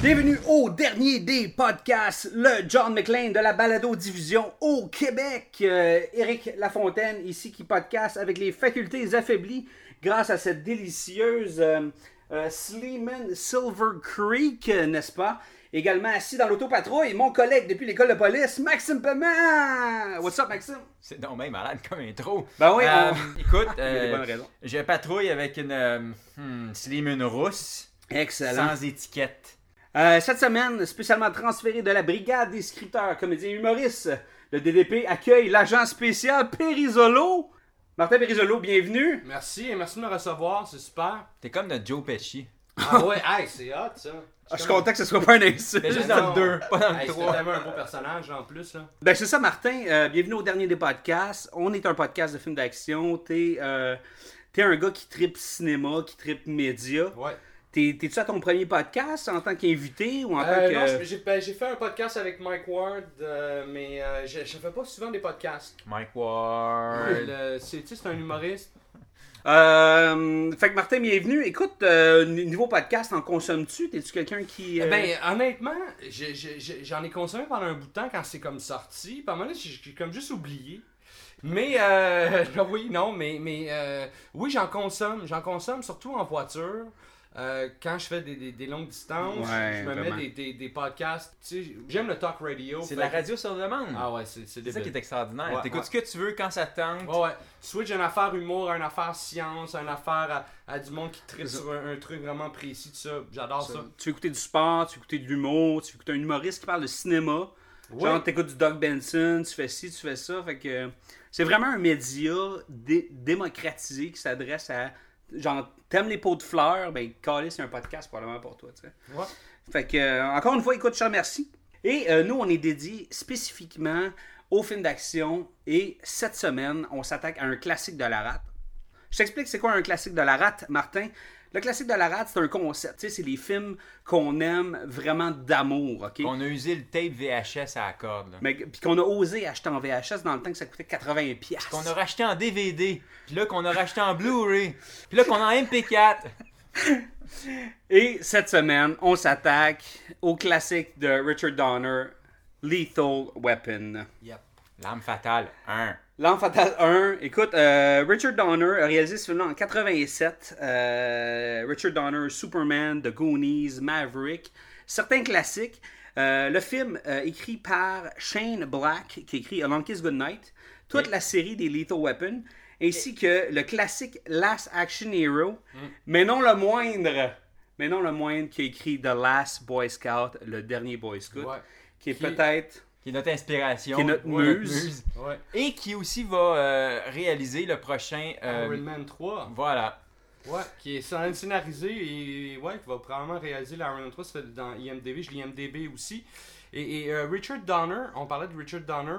Bienvenue au dernier des podcasts, le John McLean de la balado-diffusion au Québec. Euh, Éric Lafontaine ici qui podcast avec les facultés affaiblies grâce à cette délicieuse euh, euh, Sleeman Silver Creek, euh, n'est-ce pas? Également assis dans l'autopatrouille, mon collègue depuis l'école de police, Maxime Paiement. What's up, Maxime? C'est donc même malade comme intro. Ben oui, Euh, on- écoute, euh, je patrouille avec une euh, hmm, rousse Excellent. sans étiquette. Euh, cette semaine, spécialement transféré de la brigade des scripteurs, comédiens humoristes, le DDP accueille l'agent spécial Périsolo. Martin Périsolo, bienvenue. Merci et merci de me recevoir, c'est super. T'es comme notre Joe Pesci. Ah ouais, hey, c'est hot ça. Ah, je suis content que ce soit pas un insulte. Mais juste dans le 2, pas dans le Hey, 3. C'était tellement un beau personnage en plus là. Ben c'est ça, Martin. Euh, bienvenue au dernier des podcasts. On est un podcast de films d'action. T'es euh, t'es un gars qui tripe cinéma, qui tripe média. Ouais. T'es- T'es-tu à ton premier podcast en tant qu'invité ou en tant Euh, que... non, j'ai- ben, j'ai fait un podcast avec Mike Ward, euh, mais euh, je, je fais pas souvent des podcasts. Mike Ward. C'est un humoriste. Euh, fait que Martin, bienvenue. Écoute, euh, niveau podcast, en consommes-tu? T'es-tu quelqu'un qui... euh, Ben honnêtement, j'en ai consommé pendant un bout de temps quand c'est comme sorti. Puis à un moment donné, j'ai j'ai comme juste oublié. Mais euh, oui, non, mais, mais euh, oui, j'en consomme. J'en consomme surtout en voiture. Euh, quand je fais des, des- des longues distances, Ouais, je me vraiment. mets des, des- des podcasts. Tu sais, j'aime le talk radio. C'est fait la radio sur demande. Ah ouais, c'est c'est c'est ça qui est extraordinaire. Ouais, T'écoutes ouais. ce que tu veux quand ça te tente. Ouais, ouais. Switch une affaire humour, une affaire science, une affaire à, à du monde qui ça. sur un, un truc vraiment précis, tout ça. J'adore ça. Tu veux écouter du sport, tu veux écouter de l'humour, tu veux écouter un humoriste qui parle de cinéma. Ouais. Genre, t'écoutes du Doug Benson, tu fais ci, tu fais ça. Fait que euh, c'est vraiment un média dé- démocratisé qui s'adresse à. Genre, t'aimes les pots de fleurs, ben, Callis, c'est un podcast probablement pour toi, tu sais. Ouais. Fait que, euh, encore une fois, écoute, je te remercie. Et euh, nous, on est dédié spécifiquement aux films d'action. Et cette semaine, on s'attaque à un classique de la rate. Je t'explique c'est quoi un classique de la rate, Martin. Le classique de la rate, c'est un concept. C'est les films qu'on aime vraiment d'amour, OK? On a usé le tape VHS à la corde. là. Mais, puis qu'on a osé acheter en VHS dans le temps que ça coûtait 80 pièces. Qu'on a racheté en DVD. Puis là, qu'on a racheté en Blu-ray. Puis là, qu'on a en MP4. Et cette semaine, on s'attaque au classique de Richard Donner, Lethal Weapon. Yep. L'arme fatale 1. Fatale 1. Écoute, euh, Richard Donner a réalisé ce film en 87. Euh, Richard Donner, Superman, The Goonies, Maverick. Certains classiques. Euh, le film écrit par Shane Black, qui écrit A Long Kiss Goodnight. Toute la série des Lethal Weapon. Ainsi que le classique Last Action Hero. Mais non le moindre. Mais non le moindre qui a écrit The Last Boy Scout, le dernier Boy Scout. Ouais. Qui est Qui- peut-être... Qui est notre inspiration. Qui est notre Ouais, muse. Ouais. Et qui aussi va euh, réaliser le prochain. euh, Iron Man 3. voilà. Ouais. Qui est scén- scénarisé et ouais, qui va probablement réaliser l'Iron Man 3. Ça fait dans IMDB. Je lis IMDB aussi. Et, et, euh, Richard Donner, on parlait de Richard Donner.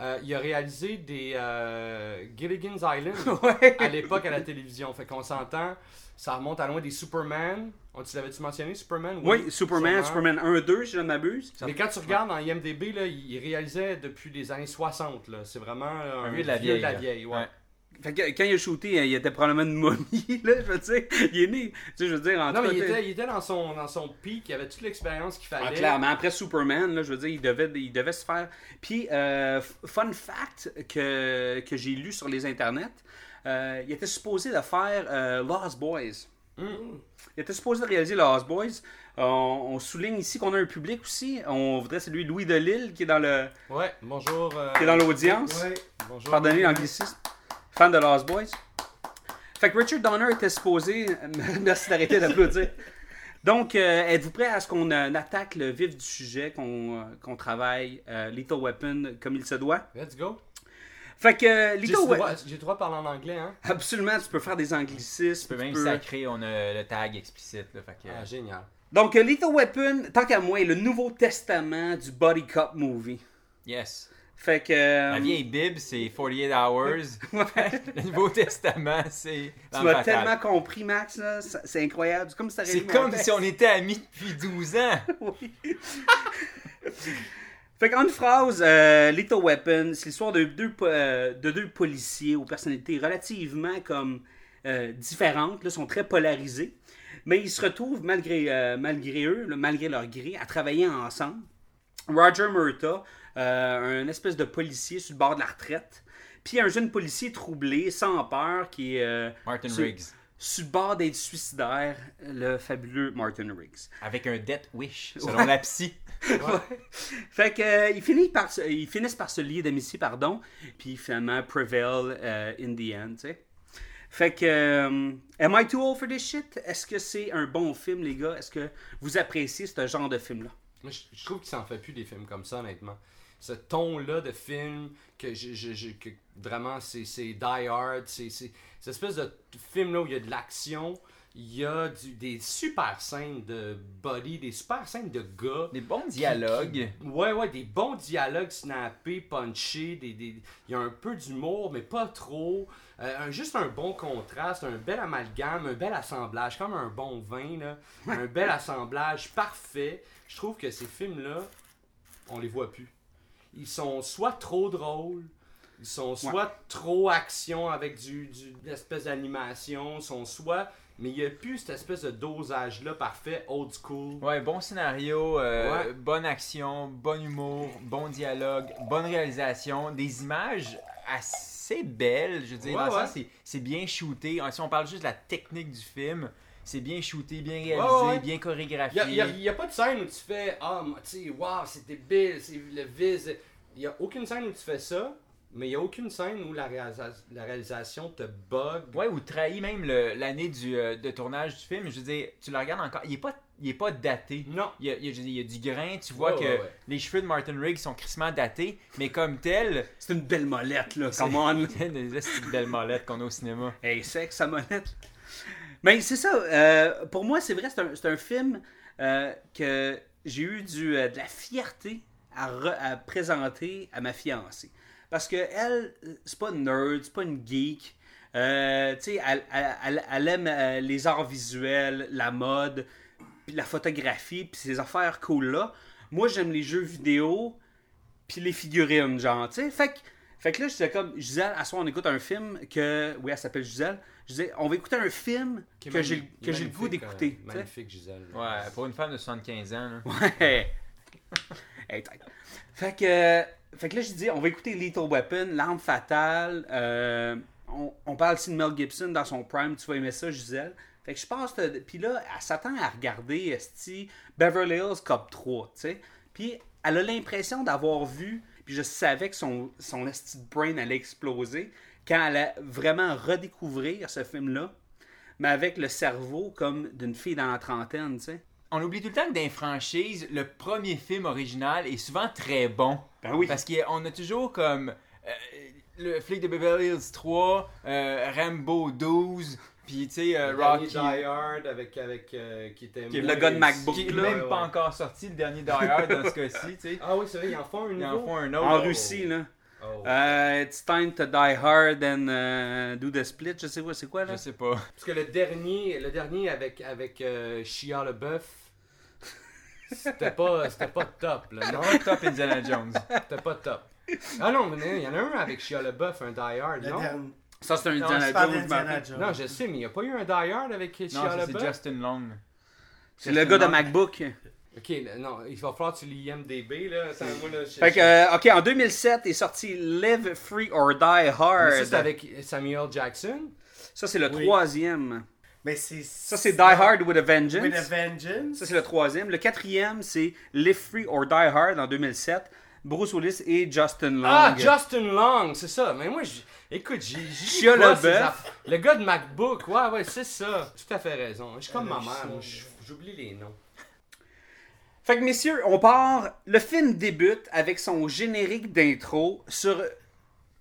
euh, il a réalisé des euh, Gilligan's Island Ouais. à l'époque à la télévision. Fait qu'on s'entend, ça remonte à loin des Superman. On tu l'avais-tu mentionné, Superman? Oui, Superman. Superman 1, 2, si je ne m'abuse. Mais quand tu regardes dans IMDB, là, il réalisait depuis les années 60. là. C'est vraiment euh, un, vieux de la vieille, là. vieille. ouais. Ouais. Fait que quand il a shooté, il était probablement une momie, là, je veux dire. Il est né, tu sais, je veux dire, en Non, mais il était, il était dans, son, dans son pic, il avait toute l'expérience qu'il Ah, fallait. clairement, après Superman, là, je veux dire, il devait, il devait se faire. Puis, euh, fun fact que, que j'ai lu sur les internets, euh, il était supposé de faire euh, Lost Boys. Mm. Il était supposé de réaliser Lost Boys. On, on souligne ici qu'on a un public aussi. On voudrait saluer Louis Delisle qui est dans le Ouais, bonjour. euh, qui est dans l'audience. Ouais, bonjour. Pardonnez l'anglicisme. Fan de Lost Boys. Fait que Richard Donner était supposé. Merci d'arrêter d'applaudir. Donc, euh, êtes-vous prêts à ce qu'on euh, attaque le vif du sujet, qu'on euh, travaille Lethal Weapon comme il se doit? Let's go. Fait que euh, J'ai le droit, j'ai le droit de parler en anglais, hein? Absolument, tu peux faire des anglicismes. Tu peux même tu peux- sacrer, on a le tag explicite. Là, fait que, Ah, génial. Donc, euh, Lethal Weapon, tant qu'à moi, est le nouveau testament du body cop movie. yes. Fait que. euh, La vieille Bible, c'est 48 Hours. le Nouveau Testament, c'est. tu m'as tellement compris, Max, là. C'est incroyable. C'est comme si comme si on était amis depuis 12 ans. Oui. fait qu'en une phrase, euh, Lethal Weapon, c'est l'histoire de deux, po- euh, de deux policiers aux personnalités relativement comme euh, différentes, là, sont très polarisés, mais ils se retrouvent malgré, malgré eux, là, malgré leur gré, à travailler ensemble. Roger Murta, un espèce de policier sur le bord de la retraite, puis un jeune policier troublé, sans peur, qui est Martin sur, Riggs. sur le bord d'être suicidaire, le fabuleux Martin Riggs. Avec un Death Wish, selon Ouais. la psy. Fait que euh, ils, finissent par se, lier d'amitié, pardon, puis finalement prevail euh, in the end, tu sais. Fait que euh, Am I too old for this shit? Est-ce que c'est un bon film, les gars? Est-ce que vous appréciez ce genre de film-là? Moi, je, trouve qu'il s'en fait plus des films comme ça, honnêtement. Ce ton-là de film, que, je, je- que vraiment, c'est Die Hard, c'est- cette espèce de film-là où il y a de l'action, il y a du- des super scènes de body, des super scènes de gars. Des bons dialogues. Ouais, ouais, des bons dialogues snappés, punchés, des, des- il y a un peu d'humour, mais pas trop. Euh, juste un bon contraste, un bel amalgame, un bel assemblage, comme un bon vin, là. un bel assemblage parfait. Je trouve que ces films-là, on les voit plus. Ils sont soit trop drôles, ils sont soit trop action avec du, du une espèce d'animation, sont soit mais il n'y a plus cette espèce de dosage-là parfait, old school. Ouais, bon scénario, euh, Ouais. bonne action, bon humour, bon dialogue, bonne réalisation, des images assez belles, je veux dire, Ouais, ouais. c'est- bien shooté. Si on parle juste de la technique du film, c'est bien shooté, bien réalisé, bien Il chorégraphié. n'y a, pas de scène où tu fais Ah, moi, tu sais, waouh, c'est débile, c'est le vis. Il n'y a aucune scène où tu fais ça, mais il n'y a aucune scène où la, réalisa- la réalisation te bug. Ouais, ou trahit même l'année du, euh, de tournage du film. Je veux dire, tu le regardes encore, il est pas, il est pas daté. Non. Il y a, il y a- je veux dire, il y a du grain, tu vois Ouais, que ouais, ouais. les cheveux de Martin Riggs sont crissement datés, mais comme tel, C'est une belle molette, là. Come on. c'est des petites belles mollettes qu'on a au cinéma. Hey, sexe, sa molette. Mais c'est ça. euh, pour moi, c'est vrai, c'est un, c'est un film euh, que j'ai eu du, euh, de la fierté à, re- à présenter à ma fiancée. Parce que elle, euh, c'est pas une nerd, c'est pas une geek. Euh, tu sais, elle, elle- elle- elle aime euh, les arts visuels, la mode, puis la photographie, puis ces affaires cool-là. Moi, j'aime les jeux vidéo, puis les figurines, genre, tu sais. Fait que, fait que là, je disais comme, Gisèle, à soir, on écoute un film que. Oui, elle s'appelle Gisèle. Je disais, on va écouter un film que j'ai magnifique, que j'ai le goût magnifique, d'écouter. euh. Magnifique, Gisèle. Ouais, pour une femme de 75 ans. là. Ouais. Hey, fait que, euh, fait que là, je dis, on va écouter Lethal Weapon, L'arme fatale. euh, on, parle aussi de Mel Gibson dans son prime. Tu vas aimer ça, Gisèle. Fait que je pense. Puis là, elle s'attend à regarder esti, Beverly Hills Cop 3, tu sais. Puis elle a l'impression d'avoir vu. Puis je savais que son, son esti brain allait exploser quand elle a vraiment redécouvrir ce film-là, mais avec le cerveau comme d'une fille dans la trentaine, tu sais. On oublie tout le temps que dans les franchises, le premier film original est souvent très bon. Ben oui. Parce qu'on a toujours comme euh, le flic de Beverly Hills 3, euh, Rambo 12, puis tu sais, euh, Le dernier Rocky. Die Hard avec, avec euh, qui était. Qui est moins le gars de. MacBook, Qui est là, même ouais, pas encore sorti, le dernier Die Hard dans ce cas-ci, tu sais. Ah oui, c'est vrai, ils en font un Ils nouveau. en font un autre. En. Russie, là. Oh. Euh, it's time to die hard and euh, do the split. Je sais pas, c'est quoi, là? Je sais pas. Parce que le dernier, le dernier avec, avec euh, Shia LeBeouf, c'était pas, c'était pas top, là. Non, Top Indiana Jones. c'était pas top. Ah non, mais il y en a un avec Shia LeBeouf, un Die Hard, Le non? dernier. Ça, c'est un Non, Indiana c'est Jones. Non, je sais, mais il n'y a pas eu un Die Hard avec Non, Shia ça, c'est LeBeouf? Justin Long. C'est le gars de. MacBook. Ok, non, il va falloir que tu lis IMDB, là. Attends, moi, là, je- Fait que, euh, ok, en 2007 est sorti Live Free or Die Mais Hard. ça, c'est avec Samuel Jackson? Ça, c'est le Oui. troisième. Mais c'est. Ça, c'est Die Hard with a Vengeance. With a Vengeance. Ça, c'est le troisième. Le quatrième, c'est Live Free or Die Hard en 2007. Bruce Willis et Justin Long. Ah, Justin Long, c'est ça. Mais moi, écoute, j'ai. j'ai Shia LaBeouf. aff- Le gars de MacBook, ouais, ouais, c'est ça. Tout à fait raison. Je suis comme ma mère, moi, j'oublie les noms. Fait que, messieurs, on part. Le film débute avec son générique d'intro sur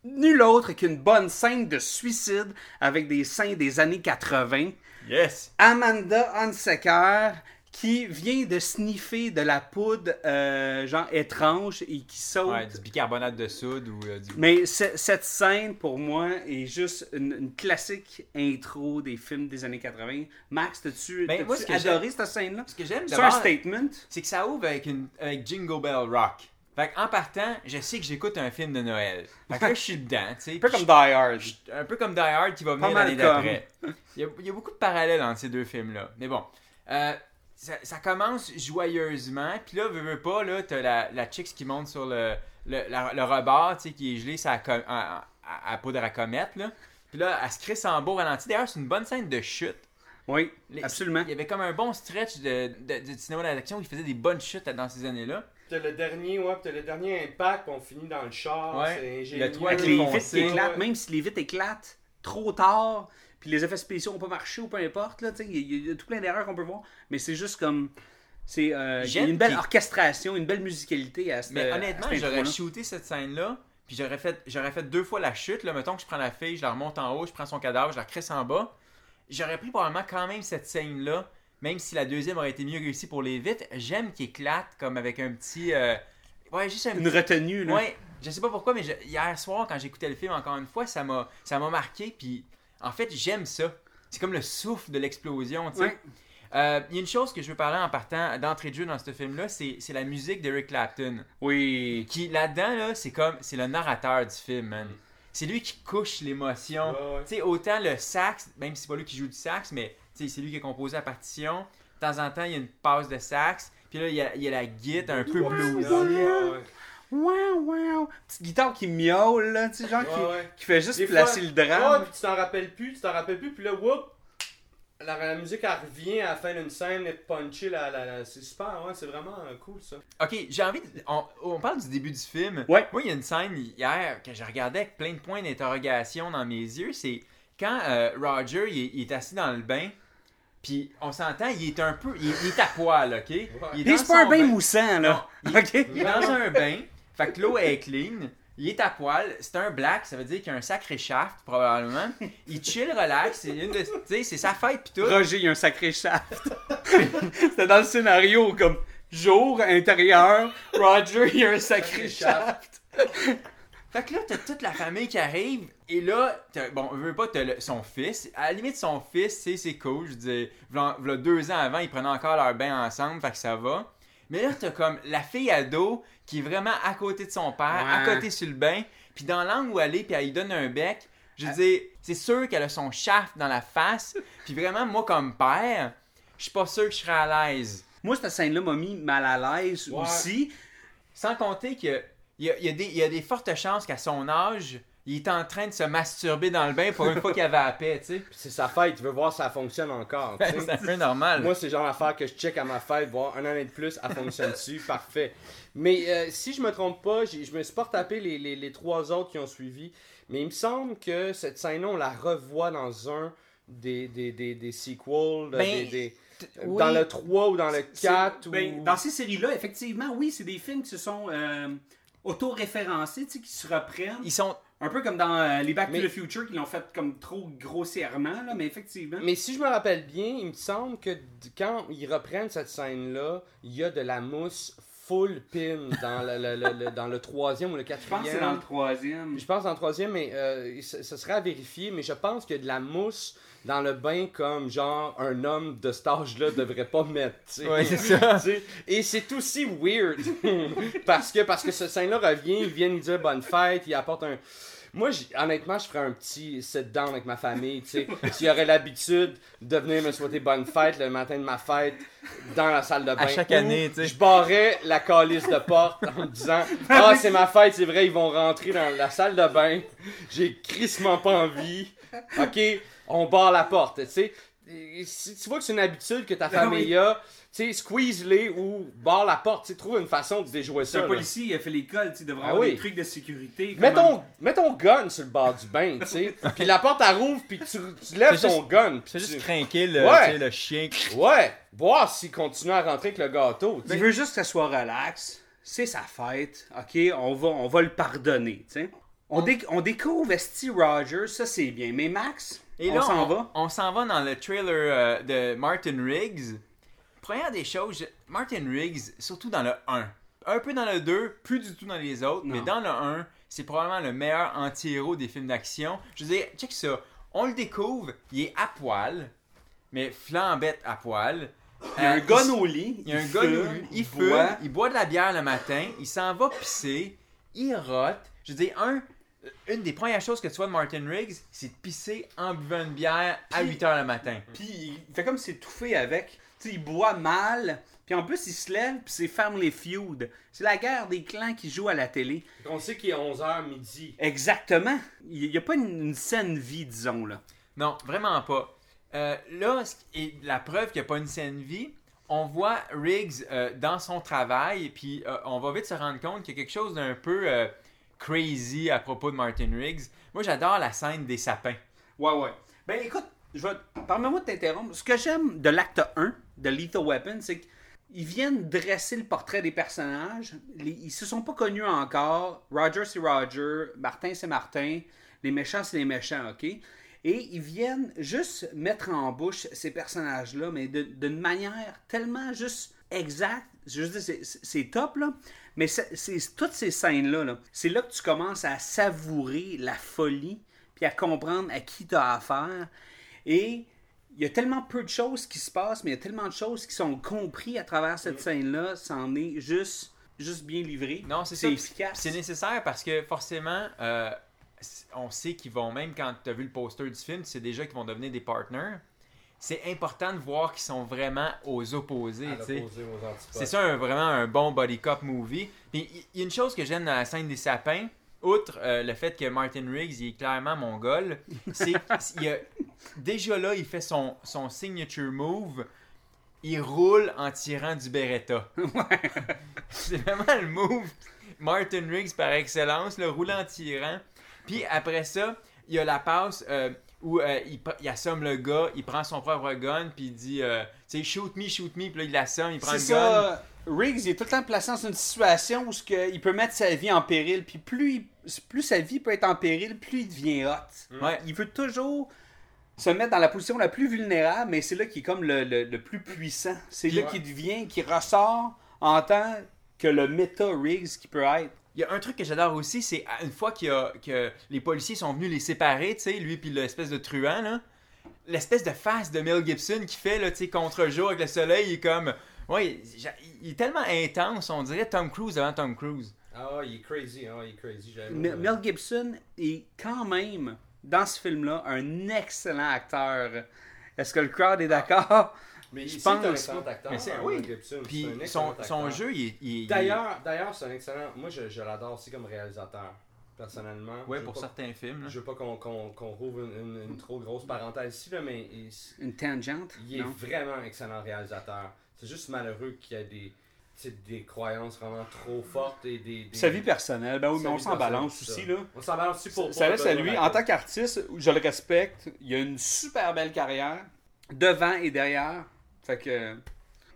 nul autre qu'une bonne scène de suicide avec des seins des années 80. Yes! Amanda Hunsaker qui vient de sniffer de la poudre euh, genre étrange et qui saute. Ouais, du bicarbonate de soude ou euh, du. Mais ce- cette scène, pour moi, est juste une, une classique intro des films des années 80. Max, t'as-tu Ben, adoré cette scène-là? Ce que j'aime C'est un statement. c'est que ça ouvre avec, une, avec Jingle Bell Rock. Fait en partant, je sais que j'écoute un film de Noël. Fait que là, je suis dedans, tu sais. Un peu comme Die Hard. un peu comme Die Hard qui va venir l'année d'après. Il y, a, il y a beaucoup de parallèles entre ces deux films-là. Mais bon, euh, ça, ça commence joyeusement. Puis là, veux, veux pas, là, t'as la, la chicks qui monte sur le, le, la- le rebord, tu sais, qui est gelé ça à, à, poudre à comète, là. Puis là, elle se crisse en beau ralenti. D'ailleurs, c'est une bonne scène de chute. Oui, Les- absolument. Il y avait comme un bon stretch de, de, de cinéma d'action où il faisait des bonnes chutes dans ces années-là. T'as le dernier, ouais, pis t'as le dernier impact, puis on finit dans le char. Ouais. C'est ingénieux. Le toit Avec les vitres qui éclatent, même si les vitres éclatent trop tard, puis les effets spéciaux n'ont pas marché ou peu importe, il y, a- il y a tout plein d'erreurs qu'on peut voir, mais c'est juste comme. C'est euh, il y a J'aime une belle orchestration, une belle musicalité à cette Mais à honnêtement, j'aurais shooté cette scène-là, puis j'aurais fait, j'aurais fait deux fois la chute. Là, mettons que je prends la fille, je la remonte en haut, je prends son cadavre, je la crisse en bas. J'aurais pris probablement quand même cette scène-là, même si la deuxième aurait été mieux réussie pour les vitres. J'aime qu'il éclate comme avec un petit. euh, Ouais, juste un Une petit. retenue, là. Ouais, je sais pas pourquoi, mais je- hier soir, quand j'écoutais le film encore une fois, ça m'a, ça m'a marqué. Puis en fait, j'aime ça. C'est comme le souffle de l'explosion, tu sais. Ouais. Euh, Il y a une chose que je veux parler en partant d'entrée de jeu dans ce film-là, c'est, c'est la musique d'Eric Clapton. Oui. Qui là-dedans, là, c'est comme. C'est le narrateur du film, man. C'est lui qui couche l'émotion. Ouais, ouais. Tu sais, autant le sax, même si c'est pas lui qui joue du sax, mais c'est lui qui a composé la partition. De temps en temps, il y a une passe de sax. Puis là, il y a, il y a la guitare un peu bluesy. Wow, wow. Petite guitare qui miaule, là, tu sais, genre qui, Ouais, qui fait juste Des placer fois- le drame. Ouais, puis tu t'en rappelles plus, tu t'en rappelles plus, puis là, whoop, la, la musique elle revient à la fin d'une scène, et puncher la, la, la- c'est super, ouais, c'est vraiment euh, cool ça. Ok, j'ai envie. De... On, on parle du début du film. Ouais. Moi, il y a une scène hier que je regardais avec plein de points d'interrogation dans mes yeux. C'est quand euh, Roger il est, il est assis dans le bain. Puis on s'entend, il est un peu. Il, il est à poil, ok? Il est dans pas un bain moussant, là. Non, il- ok? Il est dans un bain. Fait que l'eau est clean. Il est à poil. C'est un black. Ça veut dire qu'il a un sacré shaft, probablement. Il chill, relax. C'est une de- tu sais, c'est sa fête, pis tout. Roger, il y a un sacré shaft. C'était dans le scénario comme jour, intérieur, Roger, il y a un sacré shaft. Fait que là, t'as toute la famille qui arrive, et là, t'as- bon, on veut pas, t'as le- son fils. À la limite, son fils, sais, c'est cool. Je v'là- v'là deux ans avant, ils prenaient encore leur bain ensemble, fait que ça va. Mais là, t'as comme la fille ado qui est vraiment à côté de son père, à côté sur le bain, puis dans l'angle où elle est, puis elle lui donne un bec. Je veux dire, c'est sûr qu'elle a son shaft dans la face, puis vraiment, moi, comme père, je suis pas sûr que je serais à l'aise. Moi, cette scène-là m'a mis mal à l'aise Ouais. aussi. Sans compter que il y a, a y a des fortes chances qu'à son âge, il est en train de se masturber dans le bain pour une fois qu'il avait la paix, tu sais. C'est sa fête, tu veux voir si ça fonctionne encore. C'est un peu normal. Moi, c'est le genre d'affaire que je check à ma fête, voir un année de plus, elle fonctionne dessus, parfait. Mais euh, si je me trompe pas, je me suis pas retapé les, les, les trois autres qui ont suivi, mais il me semble que cette scène-là, on la revoit dans un des, des, des, des sequels, Ben, des, des- oui. dans le 3 ou dans le C'est- 4. Ou... ben, Dans ces séries-là, effectivement, oui, c'est des films qui se sont euh, auto-référencés, tu sais, qui se reprennent. Ils sont. Un peu comme dans euh, les Back Mais- to the Future, qui l'ont fait comme trop grossièrement, là, mais effectivement. Mais si je me rappelle bien, il me semble que quand ils reprennent cette scène-là, il y a de la mousse full pin dans le, le- le- le- dans le troisième ou le Je pense quatrième. que c'est dans le troisième. Je pense dans le troisième, mais euh, ce, ce serait à vérifier, mais je pense qu'il y a de la mousse dans le bain comme genre un homme de cet âge-là devrait pas mettre. Ouais, c'est ça. Et c'est aussi weird parce que parce que ce scène-là revient, ils viennent dire bonne fête, ils apportent un. Moi, honnêtement, je ferais un petit sit-down avec ma famille, tu sais. S'il y aurait l'habitude de venir me souhaiter bonne fête le matin de ma fête dans la salle de bain. chaque Ou année, tu sais. Je barrais la calice de porte en me disant Ah, c'est ma fête, c'est vrai, ils vont rentrer dans la salle de bain. J'ai crissement pas envie. Ok, on barre la porte, tu sais. Si tu vois que c'est une habitude que ta Ben famille a, sais, squeeze-les ou barre la porte, tu trouve une façon de déjouer ça. un là. policier, il a fait l'école, tu devrait Ah avoir oui. des trucs de sécurité. Mets ton, mets ton gun sur le bord du bain, tu sais. puis la porte elle rouvre, puis tu, tu lèves ton juste- gun. puis C'est tu- juste craquer le, Ouais. tu sais, le chien. Ouais, voir s'il continue à rentrer avec le gâteau. tu sais. Il veut juste que ça soit relax. C'est sa fête. OK, on va, on va le pardonner, tu sais. On, dé- on découvre Steve Rogers, ça c'est bien. Mais Max, Et on s'en va? on s'en va dans le trailer euh, de Martin Riggs. Première des choses, Martin Riggs, surtout dans le 1. Un peu dans le 2, plus du tout dans les autres, Non. mais dans le 1, c'est probablement le meilleur anti-héros des films d'action. Je veux dire, check ça. On le découvre, il est à poil, mais flambette à poil. Il y a un Euh, gun il- au lit. il y a un gars, fume, il, il boit. fume, il boit de la bière le matin, il s'en va pisser, il rote. Je veux dire, un, une des premières choses que tu vois de Martin Riggs, c'est de pisser en buvant une bière à Puis- 8 h le matin. Puis il fait comme s'étouffer avec. Sais, il boit mal. Puis en plus, il se lève, puis c'est Family Feud. C'est la guerre des clans qui joue à la télé. On sait qu'il est 11h midi. Exactement. Il n'y a pas une, une saine vie, disons, là. Non, vraiment pas. Euh, là, et la preuve qu'il n'y a pas une saine vie, on voit Riggs euh, dans son travail, puis euh, on va vite se rendre compte qu'il y a quelque chose d'un peu euh, crazy à propos de Martin Riggs. Moi, j'adore la scène des sapins. Ouais, ouais. Ben écoute, Permets-moi de t'interrompre. Ce que j'aime de l'acte 1 de Lethal Weapon, c'est qu'ils viennent dresser le portrait des personnages. Ils se sont pas connus encore. Roger, c'est Roger. Martin, c'est Martin. Les méchants, c'est les méchants, OK? Et ils viennent juste mettre en bouche ces personnages-là, mais d'une manière tellement juste exacte. Je c'est- top, là. Mais c'est- toutes ces scènes-là, là, c'est là que tu commences à savourer la folie, puis à comprendre à qui tu as affaire. Et il y a tellement peu de choses qui se passent, mais il y a tellement de choses qui sont comprises à travers cette scène-là. C'en est juste, juste bien livré. Non, c'est c'est ça. efficace. C'est nécessaire parce que forcément, euh, on sait qu'ils vont, même quand tu as vu le poster du film, tu sais déjà qu'ils vont devenir des partners. C'est important de voir qu'ils sont vraiment aux opposés. C'est ça un- vraiment un bon body cop movie. Puis il y a une chose que j'aime dans la scène des sapins, outre euh, le fait que Martin Riggs il est clairement mongol, c'est a- déjà là il fait son, son signature move. Il roule en tirant du Beretta. c'est vraiment le move Martin Riggs par excellence, le rouler en tirant. Puis après ça, il y a la passe euh, où euh, il, il assomme le gars, il prend son propre gun, puis il dit, euh, tu sais, shoot me, shoot me, puis là il l'assomme, il prend le gun. Riggs, il est tout le temps placé dans une situation où ce que il peut mettre sa vie en péril. Puis plus, il- plus sa vie peut être en péril, plus il devient hot. Ouais. Il veut toujours se mettre dans la position la plus vulnérable, mais c'est là qu'il est comme le, le- le plus puissant. C'est là Ouais. qu'il devient, qu'il ressort en tant que le méta Riggs qui peut être. Il y a un truc que j'adore aussi, c'est une fois qu'il a- que les policiers sont venus les séparer, tu sais, lui puis l'espèce de truand, là, l'espèce de face de Mel Gibson qui fait, là, tu sais, contre-jour avec le soleil, il est comme... Ouais, j'a- il est tellement intense, on dirait Tom Cruise avant Tom Cruise. Ah, il est crazy, hein, il est crazy. Mel Mel Gibson est quand même, dans ce film-là, un excellent acteur. Est-ce que le crowd est d'accord? Mais je il c'est un pense excellent acteur. Mais c'est- hein, oui. Mel Gibson, Puis c'est un son, excellent son acteur. jeu, il est... il D'ailleurs, d'ailleurs, c'est un excellent. Moi, je, je l'adore aussi comme réalisateur, personnellement. veux pour pas- certains films. là. Je veux pas qu'on qu'on qu'on rouvre une, une- une trop grosse parenthèse ici, là, mais il, Une tangente? il est non? vraiment un excellent réalisateur. C'est juste malheureux qu'il y ait des, des croyances vraiment trop fortes et des. des- Sa vie personnelle, ben oui, mais on s'en balance aussi, là. On s'en balance aussi pour. Ça, à lui, en tant qu'artiste, je le respecte. Il a une super belle carrière, devant et derrière. Fait que.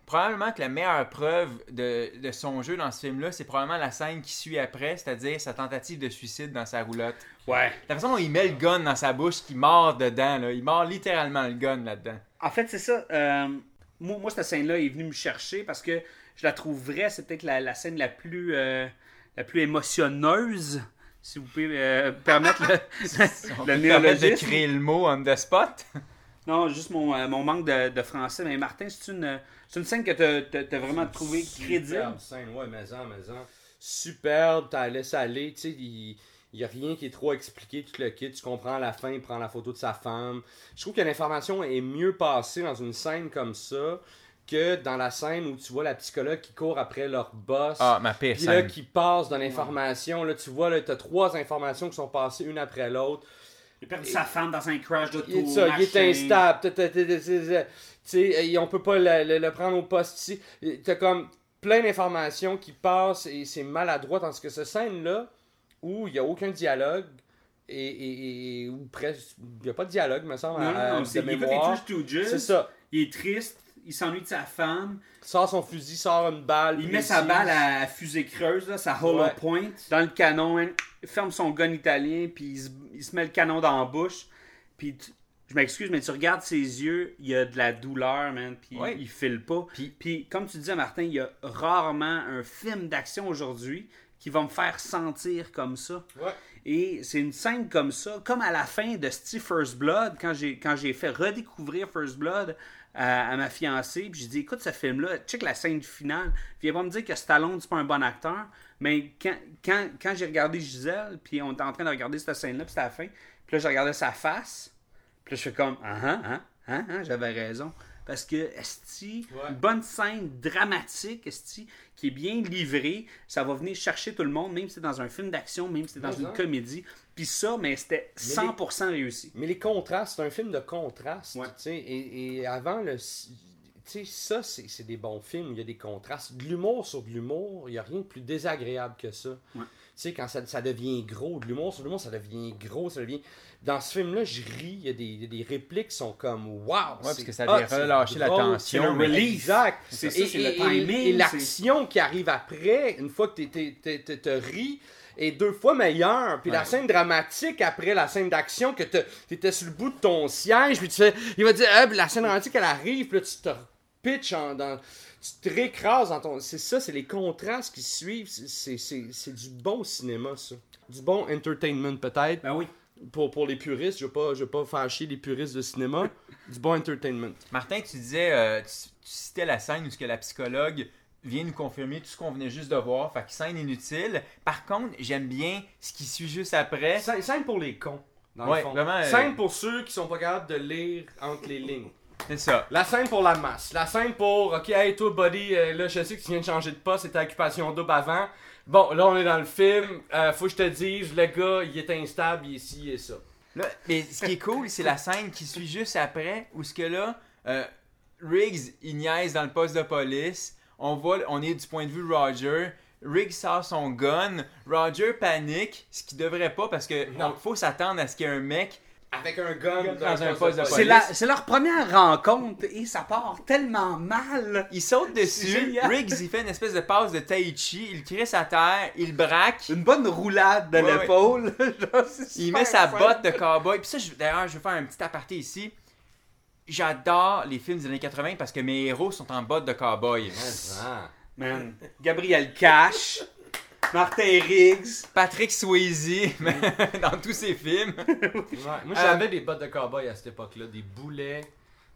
Probablement que la meilleure preuve de, de son jeu dans ce film-là, c'est probablement la scène qui suit après, c'est-à-dire sa tentative de suicide dans sa roulotte. Ouais. La façon dont il met le gun dans sa bouche, qu'il mord dedans, là. il mord littéralement le gun là-dedans. En fait, c'est ça. euh, moi, moi, cette scène-là est venue me chercher parce que je la trouve vraie. C'est peut-être la, la scène la plus, euh, la plus émotionneuse, si vous pouvez euh, permettre le, le permettre de créer le mot on the spot. Non, juste mon, euh, mon manque de, de français. Mais Martin, c'est une, c'est une scène que tu as, vraiment trouvé crédible. Superbe scène, ouais, maison, maison. Superbe, t'as laissé aller, tu sais, il n'y a rien qui est trop expliqué, tout le kit. Tu comprends à la fin, il prend la photo de sa femme. Je trouve que l'information est mieux passée dans une scène comme ça que dans la scène où tu vois la psychologue qui court après leur boss. Ah, ma pire Puis là, scène. qui passe dans l'information, là, tu vois, là, t'as trois informations qui sont passées une après l'autre. Il a perdu sa femme dans un crash d'auto. Il il est instable. Tu on peut pas le, le- le prendre au poste ici. T'as comme plein d'informations qui passent et c'est maladroit dans ce que ce scène-là, où il n'y a aucun dialogue, et, et, et- ou presque, il n'y a pas de dialogue, me semble, Non, non, de c'est il. C'est ça. Il est triste. il s'ennuie de sa femme, Sort son fusil, sort une balle. il met sa balle à fusée creuse, là, sa hollow Ouais. point, dans le canon, hein, il ferme son gun italien, puis il se, il se met le canon dans la bouche, puis je m'excuse, mais tu regardes ses yeux, il y a de la douleur, man, puis Ouais. il file pas. Puis- Puis, comme tu disais, Martin, il y a rarement un film d'action aujourd'hui qui va me faire sentir comme ça. Ouais. Et c'est une scène comme ça, comme à la fin de Steve First Blood, quand j'ai, quand j'ai fait redécouvrir First Blood à, à ma fiancée, puis j'ai dit, écoute ce film-là, check la scène finale. Viens pas me dire que Stallone, c'est pas un bon acteur, mais quand, quand, quand j'ai regardé Gisèle, puis on était en train de regarder cette scène-là, puis c'était à la fin, puis là, je regardais sa face, puis là, je fais comme, ah, ah, ah, ah, ah, j'avais raison. Parce que, esti, Ouais. une bonne scène dramatique, esti, qui est bien livrée, ça va venir chercher tout le monde, même si c'est dans un film d'action, même si c'est dans une comédie. Puis ça, mais c'était 100% réussi. Mais les contrastes, c'est un film de contraste. Ouais. Et, et avant, le, ça, c'est c'est des bons films. Il y a des contrastes. De l'humour sur de l'humour, il n'y a rien de plus désagréable que ça. Ouais. Tu sais, quand ça, ça devient gros, de l'humour sur l'humour, ça devient gros, ça devient... Dans ce film-là, je ris, il y a des, des répliques qui sont comme « Wow! Ouais, parce que ça vient relâcher la tension, c'est. Exact. C'est ça, Et- c'est le timing, Et l'action qui arrive après, une fois que tu te ris, est deux fois meilleure. Puis la scène dramatique après la scène d'action que tu étais sur le bout de ton siège, puis tu fais, il va dire, puis la scène dramatique elle arrive, puis là tu te pitches en, dans, tu te récrases dans ton. C'est ça, c'est les contrastes qui suivent. C'est- du bon cinéma, ça. Du bon entertainment, peut-être. Ben oui. Pour, pour les puristes, je pas, je veux pas faire chier les puristes de cinéma. du bon entertainment. Martin, tu disais, euh, tu, tu citais la scène où ce que la psychologue vient nous confirmer tout ce qu'on venait juste de voir, fait que scène inutile. Par contre, j'aime bien ce qui suit juste après. Scène scène pour les cons. Dans Ouais, le fond. vraiment, euh, Scène pour ceux qui sont pas capables de lire entre les lignes. C'est ça. La scène pour la masse. La scène pour, ok, hey, toi, buddy, euh, là, je sais que tu viens de changer de poste, c'était occupation double avant. Bon, là, on est dans le film. Euh, faut que je te dise, le gars, il est instable, il est ci, il est ça. Là, mais ce qui est cool, c'est la scène qui suit juste après, où ce que là, euh, Riggs, il niaise dans le poste de police. On voit, on est du point de vue Roger. Riggs sort son gun. Roger panique, ce qui devrait pas parce que Non. faut s'attendre à ce qu'il y ait un mec. Avec un gun Dans un poste de C'est, police. c'est leur première rencontre et ça part tellement mal. Il saute dessus. Riggs, il fait une espèce de passe de Tai Chi. Il crisse à terre. Il braque. Une bonne roulade de Ouais, l'épaule. Il met sa fun. botte de cowboy. Puis ça, d'ailleurs, je vais faire un petit aparté ici. J'adore les films des années 80 parce que mes héros sont en botte de cowboy. Man. Gabriel Cash, Martin Riggs. Patrick Swayze dans tous ses films. Moi, j'avais des bottes de cowboy à cette époque-là, des boulets.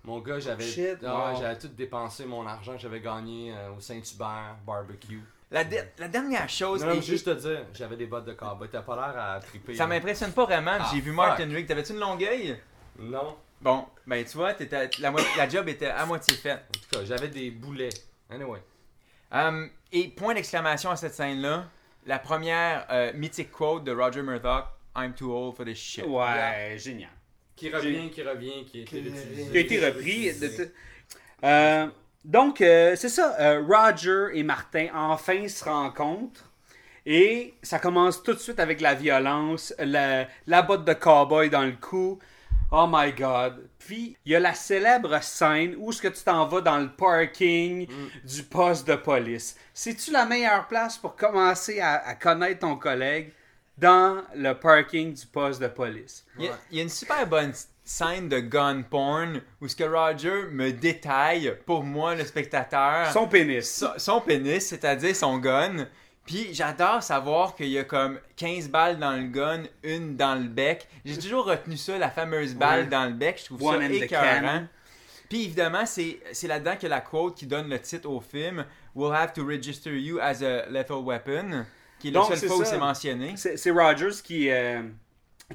Mon gars, j'avais Shit, ah, wow. j'avais tout dépensé mon argent que j'avais gagné euh, au Saint-Hubert barbecue. La, de- la dernière chose, Non, juste te dire, j'avais des bottes de cowboy. T'as pas l'air à triper. ça là. m'impressionne pas vraiment. Ah, J'ai vu fuck. Martin Riggs. T'avais-tu une longueuil? Non. Bon, ben tu vois, t'étais- la, la job était à moitié faite. En tout cas, j'avais des boulets. Anyway. Um, et point d'exclamation à cette scène-là, la première euh, mythique quote de Roger Murdoch, I'm too old for this shit. Ouais, génial. Qui revient, qui revient, qui a été utilisé. Qui a été repris. de t- Euh, donc, euh, c'est ça. euh, Roger et Martin enfin se rencontrent. Et ça commence tout de suite avec la violence, la, la botte de cowboy dans le cou. Oh my god. Puis, il y a la célèbre scène où est-ce que tu t'en vas dans le parking du poste de police. C'est-tu la meilleure place pour commencer à, à connaître ton collègue dans le parking du poste de police? Il y, a, il y a une super bonne scène de gun porn où ce que Roger me détaille pour moi, le spectateur, Son pénis. son pénis, c'est-à-dire son gun. Puis j'adore savoir qu'il y a comme 15 balles dans le gun, une dans le bec. J'ai toujours retenu ça, la fameuse balle Ouais. dans le bec. Je trouve One ça écœurant. Puis évidemment, c'est c'est là-dedans que la quote qui donne le titre au film We'll have to register you as a lethal weapon, qui est la Donc, seule c'est fois où ça. c'est mentionné. C'est Rogers qui, euh,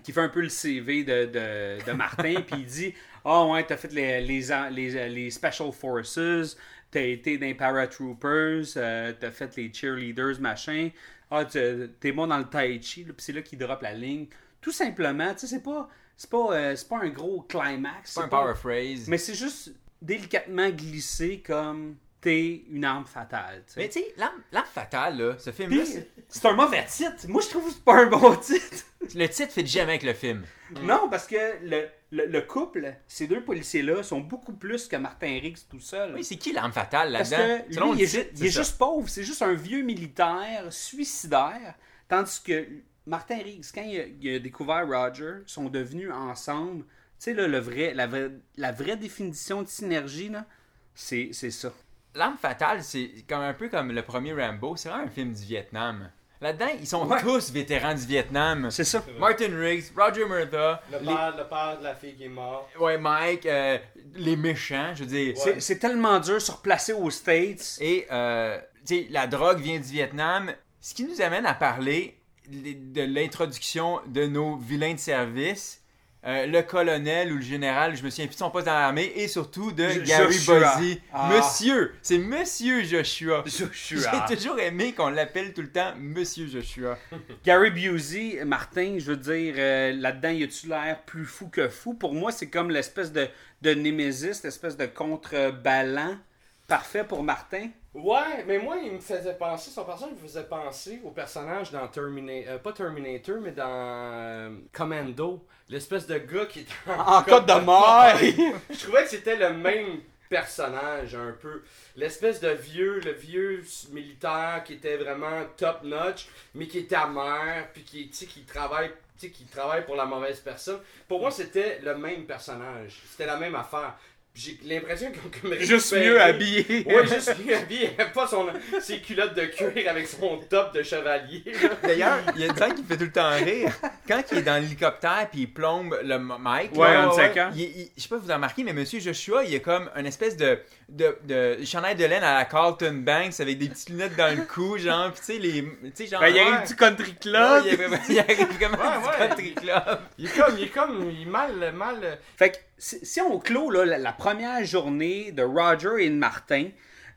qui fait un peu le CV de, de, de Martin, puis il dit Ah ouais, t'as fait les, les, les, les Special Forces, t'as été dans les Paratroopers, euh, t'as fait les cheerleaders, machin. Ah, t'es bon dans le Tai Chi, puis c'est là qu'il drop la ligne. Tout simplement, tu sais, c'est pas, c'est pas, euh, c'est pas un gros climax. C'est pas un c'est pas- power phrase. Mais c'est juste délicatement glissé comme t'es une arme fatale. Mais tu sais, l'arme fatale, là, ce film-là, c'est un mauvais titre. Moi, je trouve que c'est pas un bon titre. le titre fait jamais avec le film. Non, parce que le, le, le couple, ces deux policiers-là, sont beaucoup plus que Martin Riggs tout seul. Oui, c'est qui l'arme fatale Parce là-dedans? il est, ju- il est juste pauvre. C'est juste un vieux militaire suicidaire. Tandis que Martin Riggs, quand il a, il a découvert Roger, sont devenus ensemble. Tu sais, là, le vrai, la, vraie, la vraie définition de synergie, là, c'est c'est ça. L'arme fatale, c'est comme un peu comme le premier Rambo. C'est vraiment un film du Vietnam. Là-dedans, ils sont Ouais. tous vétérans du Vietnam. C'est ça. Martin Riggs, Roger Murtha, Le les- père, le père de la fille qui est mort. ouais, Mike, euh, les méchants, je veux dire. C'est- C'est tellement dur de se replacer aux States. Et euh, tu sais, la drogue vient du Vietnam. Ce qui nous amène à parler de l'introduction de nos vilains de service. Euh, le colonel ou le général, je me souviens plus de son poste dans l'armée, et surtout de Gary. Buzzy. Ah. Monsieur, c'est Monsieur Joshua. Joshua. J'ai toujours aimé qu'on l'appelle tout le temps Monsieur Joshua. Gary Busey, Martin, je veux dire, euh, là-dedans, y a-tu l'air plus fou que fou? Pour moi, c'est comme l'espèce de, de Némésis, l'espèce de contrebalan parfait pour Martin. Ouais, mais moi, il me faisait penser, son personnage me faisait penser au personnage dans Terminator, pas Terminator, mais dans euh, Commando. L'espèce de gars qui est En code de mort. Je trouvais que c'était le même personnage, un peu. L'espèce de vieux, le vieux militaire qui était vraiment top notch, mais qui était amer, puis qui, qui travaille. qui travaille pour la mauvaise personne. Pour moi, c'était le même personnage. C'était la même affaire. J'ai l'impression qu'on comme Juste mieux habillé. Ouais, juste mieux habillé. Pas son, ses culottes de cuir avec son top de chevalier. D'ailleurs, il y a une scène qui me fait tout le temps rire. Quand il est dans l'hélicoptère puis il plombe le Mike. Ouais, là, il- il- je sais pas si vous avez remarqué, mais Monsieur Joshua, il a comme une espèce de, de, de chandail de laine à la Carlton Banks avec des petites lunettes dans le cou, genre, pis tu sais, les. Tu sais, genre. Ben, il y a ouais. eu du country Ouais, club. il arrive il arrive comme Ouais, du ouais. country club. Il est comme, il est comme, il est mal, mal. Fait que si, si on clôt là, la, la première journée de Roger et de Martin,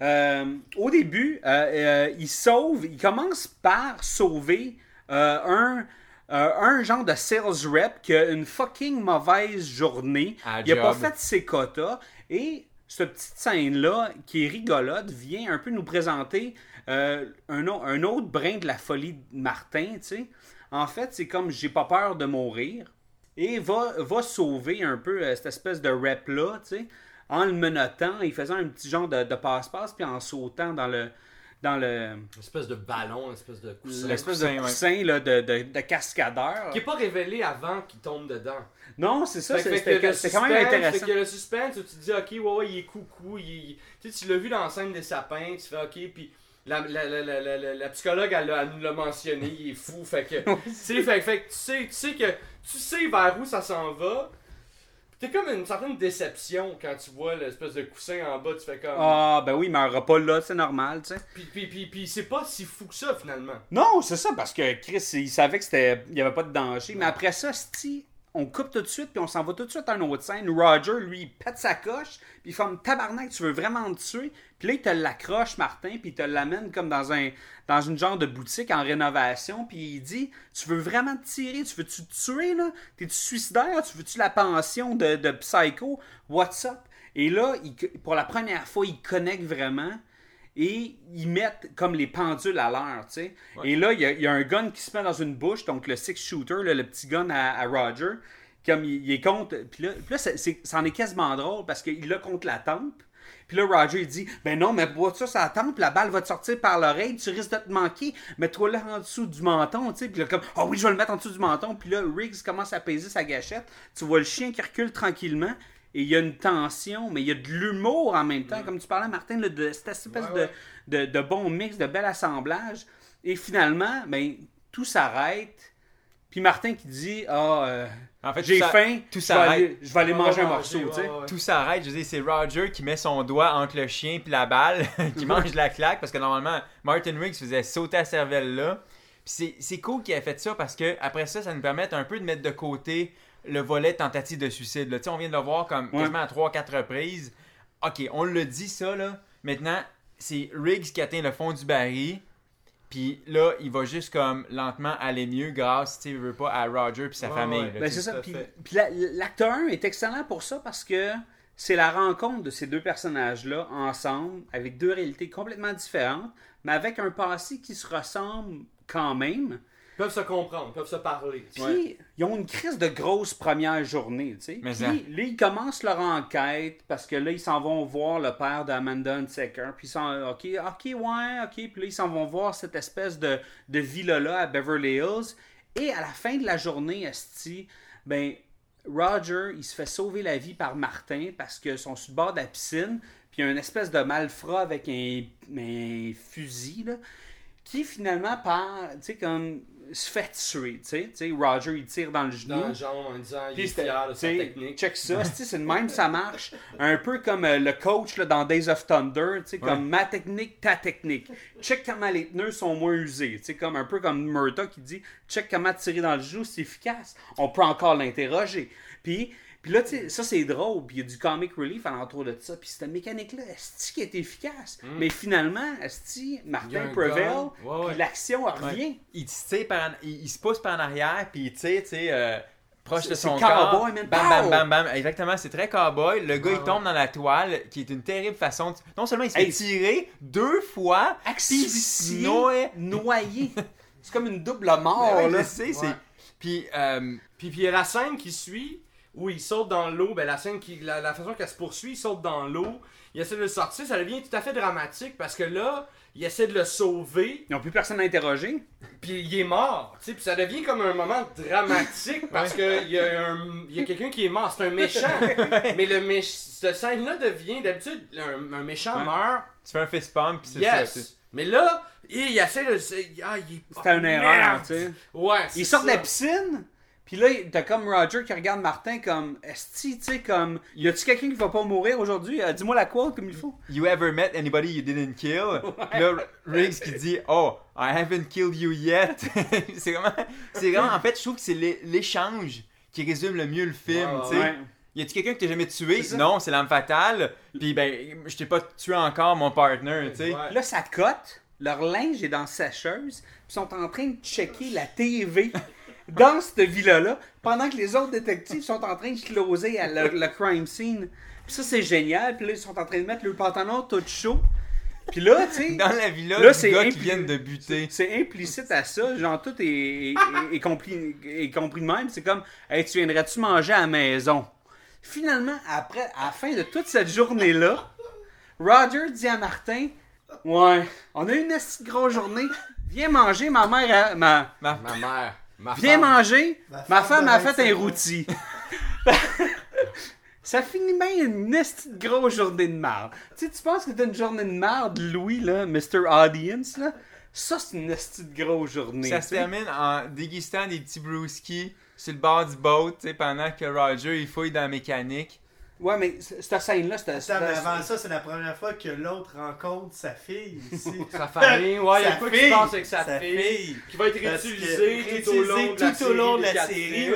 euh, au début, euh, euh, il sauve, il commence par sauver euh, un, euh, un genre de sales rep qui a une fucking mauvaise journée. Il a pas fait ses quotas et cette petite scène-là, qui est rigolote, vient un peu nous présenter euh, un, au- un autre brin de la folie de Martin, tu sais. En fait, c'est comme j'ai pas peur de mourir et va, va sauver un peu euh, cette espèce de rep-là, tu sais, en le menottant, il faisant un petit genre de, de passe-passe, puis en sautant dans le dans le Une espèce de ballon, une espèce de coussin. l'espèce coussin, de ouais. coussin là, de, de, de cascadeur. Qui est pas révélé avant qu'il tombe dedans. Non, c'est ça, c'est- c'était quand même suspense, Fait intéressant. que le suspense où tu te dis, ok, ouais, ouais, il est coucou. Il, tu sais, tu l'as vu dans la scène des sapins, tu fais, ok, puis la, la, la, la, la, la- la psychologue, elle, nous l'a mentionné, il est fou. Fait que, tu sais, fait, fait que tu sais, tu sais que tu sais vers où ça s'en va. T'es comme une certaine déception quand tu vois l'espèce de coussin en bas, tu fais comme. Ah, ben oui, il meura pas là, c'est normal, tu sais. Puis, puis, puis, puis c'est pas si fou que ça finalement. Non, c'est ça, parce que Chris, il savait que c'était, il y avait pas de danger. Mais après ça, si on coupe tout de suite, puis on s'en va tout de suite à une autre scène. Roger, lui, il pète sa coche, puis il fait tabarnak, tu veux vraiment me tuer? Puis là, il te l'accroche, Martin, puis il te l'amène comme dans un une genre de boutique en rénovation, puis il dit Tu veux vraiment te tirer? Tu veux-tu te tuer, là? T'es-tu suicidaire? Tu veux-tu la pension de, Psycho? What's up? Et là, pour la première fois, il connecte vraiment et ils mettent comme les pendules à l'heure, tu sais. Et là, il y, a, il y a un gun qui se met dans une bouche, donc le six shooter, là, le petit gun à, à Roger, comme il, il est contre. Puis là, puis là c'en est quasiment drôle parce qu'il l'a contre la tempe. Puis là, Roger, il dit Ben non, mais bois ça la tempe, la balle va te sortir par l'oreille, tu risques de te manquer, mets-toi là en dessous du menton, tu sais. Puis là, comme Ah oui, je vais le mettre en dessous du menton. Puis là, Riggs commence à peser sa gâchette. Tu vois le chien qui recule tranquillement. Et il y a une tension, mais il y a de l'humour en même temps. Comme tu parlais, Martin, là, de cette espèce Ouais, ouais. De, de, de bon mix, de bel assemblage. Et finalement, ben, tout s'arrête. Puis Martin qui dit Ah, euh, En fait, j'ai faim, tout je vais aller, s'arrête. je vais aller manger un morceau. tu sais. Tout s'arrête, je veux dire, c'est Roger qui met son doigt entre le chien puis la balle, qui mange la claque, parce que normalement, Martin Riggs faisait sauter la cervelle là. Puis c'est- c'est cool qu'il ait fait ça parce que après ça, ça nous permet un peu de mettre de côté le volet tentative de suicide. Là. On vient de le voir comme Ouais. quasiment à 3-4 reprises. Ok, on le dit ça là. Maintenant, c'est Riggs qui atteint le fond du baril. Puis là, il va juste comme lentement aller mieux grâce, tu veut pas, à Roger puis sa Ouais, famille. ouais. Ben, c'est ça. Puis, fait. puis la- l'acte 1 est excellent pour ça parce que c'est la rencontre de ces deux personnages-là ensemble, avec deux réalités complètement différentes, mais avec un passé qui se ressemble quand même. Ils peuvent se comprendre, ils peuvent se parler. Puis, ils ont une crise de grosse première journée, tu sais. Puis, ça. là, ils commencent leur enquête parce que là, ils s'en vont voir le père d'Amanda Hunsaker. Puis, ils sont, OK, OK, ouais, OK. Puis là, ils s'en vont voir cette espèce de, de villa-là à Beverly Hills. Et à la fin de la journée, Esti, ben, Roger, il se fait sauver la vie par Martin parce qu'ils sont sur le bord de la piscine. Puis, il y a une espèce de malfrat avec un, un fusil, là qui finalement par tu sais comme se fait tuer tu sais. Tu sais, Roger il tire dans le genou. Dans le genre en disant il puis est fier de sa technique. check ça c'est c'est de même ça marche. Un peu comme euh, le coach là, dans Days of Thunder tu sais comme ma technique ta technique. Check comment les pneus sont moins usés. Tu sais comme un peu comme Murta qui dit check comment tirer dans le genou c'est efficace. On peut encore l'interroger. Puis puis là, tu sais, ça c'est drôle, puis il y a du comic relief alentour de ça, puis cette mécanique-là, est qui est efficace? Mais finalement, est Mm. Il y a Martin Prevail, gun. Ouais, ouais. puis l'action revient? Il, par en- il, il se pousse par en arrière, puis il tire, tu sais, euh, proche de son corps. cowboy, man. Bam, bam, bam, bam. Exactement, c'est très cowboy. Le gars, Ah, il tombe dans la toile, qui est une terrible façon. de- Non seulement il se fait Hey. tirer deux fois, puis Asphyxié, noie. noyé. C'est comme une double mort, Ouais, là. je sais, c'est. Ouais. Puis, euh, Puis puis il y a la scène qui suit où il saute dans l'eau. Ben la scène qui. La, la façon qu'elle se poursuit, il saute dans l'eau. Il essaie de le sortir. Ça devient tout à fait dramatique parce que là, il essaie de le sauver. Ils n'ont plus personne à interroger. Puis il est mort. tu sais, Puis ça devient comme un moment dramatique parce que il y a, un- il y a quelqu'un qui est mort. C'est un méchant. Mais le méch... cette scène-là devient. D'habitude, un, un méchant Ouais. meurt. tu fais un fist pump, puis c'est ça. Yes. Mais là, il essaie de. Ah, il est- C'était une oh, erreur, tu sais. Ouais. Il sort de la piscine, puis là, t'as comme Roger qui regarde Martin comme Esti, tu sais, comme Y a-tu quelqu'un qui va pas mourir aujourd'hui? Euh, Dis-moi la quote comme il faut. You ever met anybody you didn't kill? Là, Riggs qui dit Oh, I haven't killed you yet. c'est vraiment, c'est vraiment, en fait, je trouve que c'est l'é- l'échange qui résume le mieux le film. Tu sais. ouais. Y a-tu quelqu'un que t'as jamais tué? Non, c'est l'âme fatale. Puis ben, je t'ai pas tué encore, mon partner, tu sais. Ouais. Là, ça cote, leur linge est dans sécheuse, puis ils sont en train de checker la TV dans cette villa-là, pendant que les autres détectives sont en train de closer à le, le crime scene. Puis ça, c'est génial. Puis là, ils sont en train de mettre le pantalon tout chaud. Puis là, tu sais, Dans la villa Là, c'est gars qui viennent de buter. c'est implicite à ça. Genre, tout est, est, est- est compris, est compris de même. C'est comme, hey, tu viendrais-tu manger à la maison? Finalement, après, à la fin de toute cette journée-là, Roger dit à Martin, ouais, on a eu une grosse journée. Viens manger, ma mère, a- ma, Ma- Ma mère. Ma Viens femme. manger, Ma ma femme femme de a fait 25 un rôti. Ça finit bien une grosse journée de merde. Tu sais, tu penses que t'as une journée de merde, Louis, là, Mr. Audience, là? Ça, c'est une esti de grosse journée. Ça se sais. termine en dégustant des petits brewskis sur le bord du boat, tu sais, pendant que Roger il fouille dans la mécanique. Ouais, mais cette scène-là, c'était. Avant ça, c'est la première fois que l'autre rencontre sa fille ici. Sa famille, ouais, il y a quoi qui se passe avec sa, sa fille, fille. qui va être réutilisée tout au long de la tout au long de la quatre série,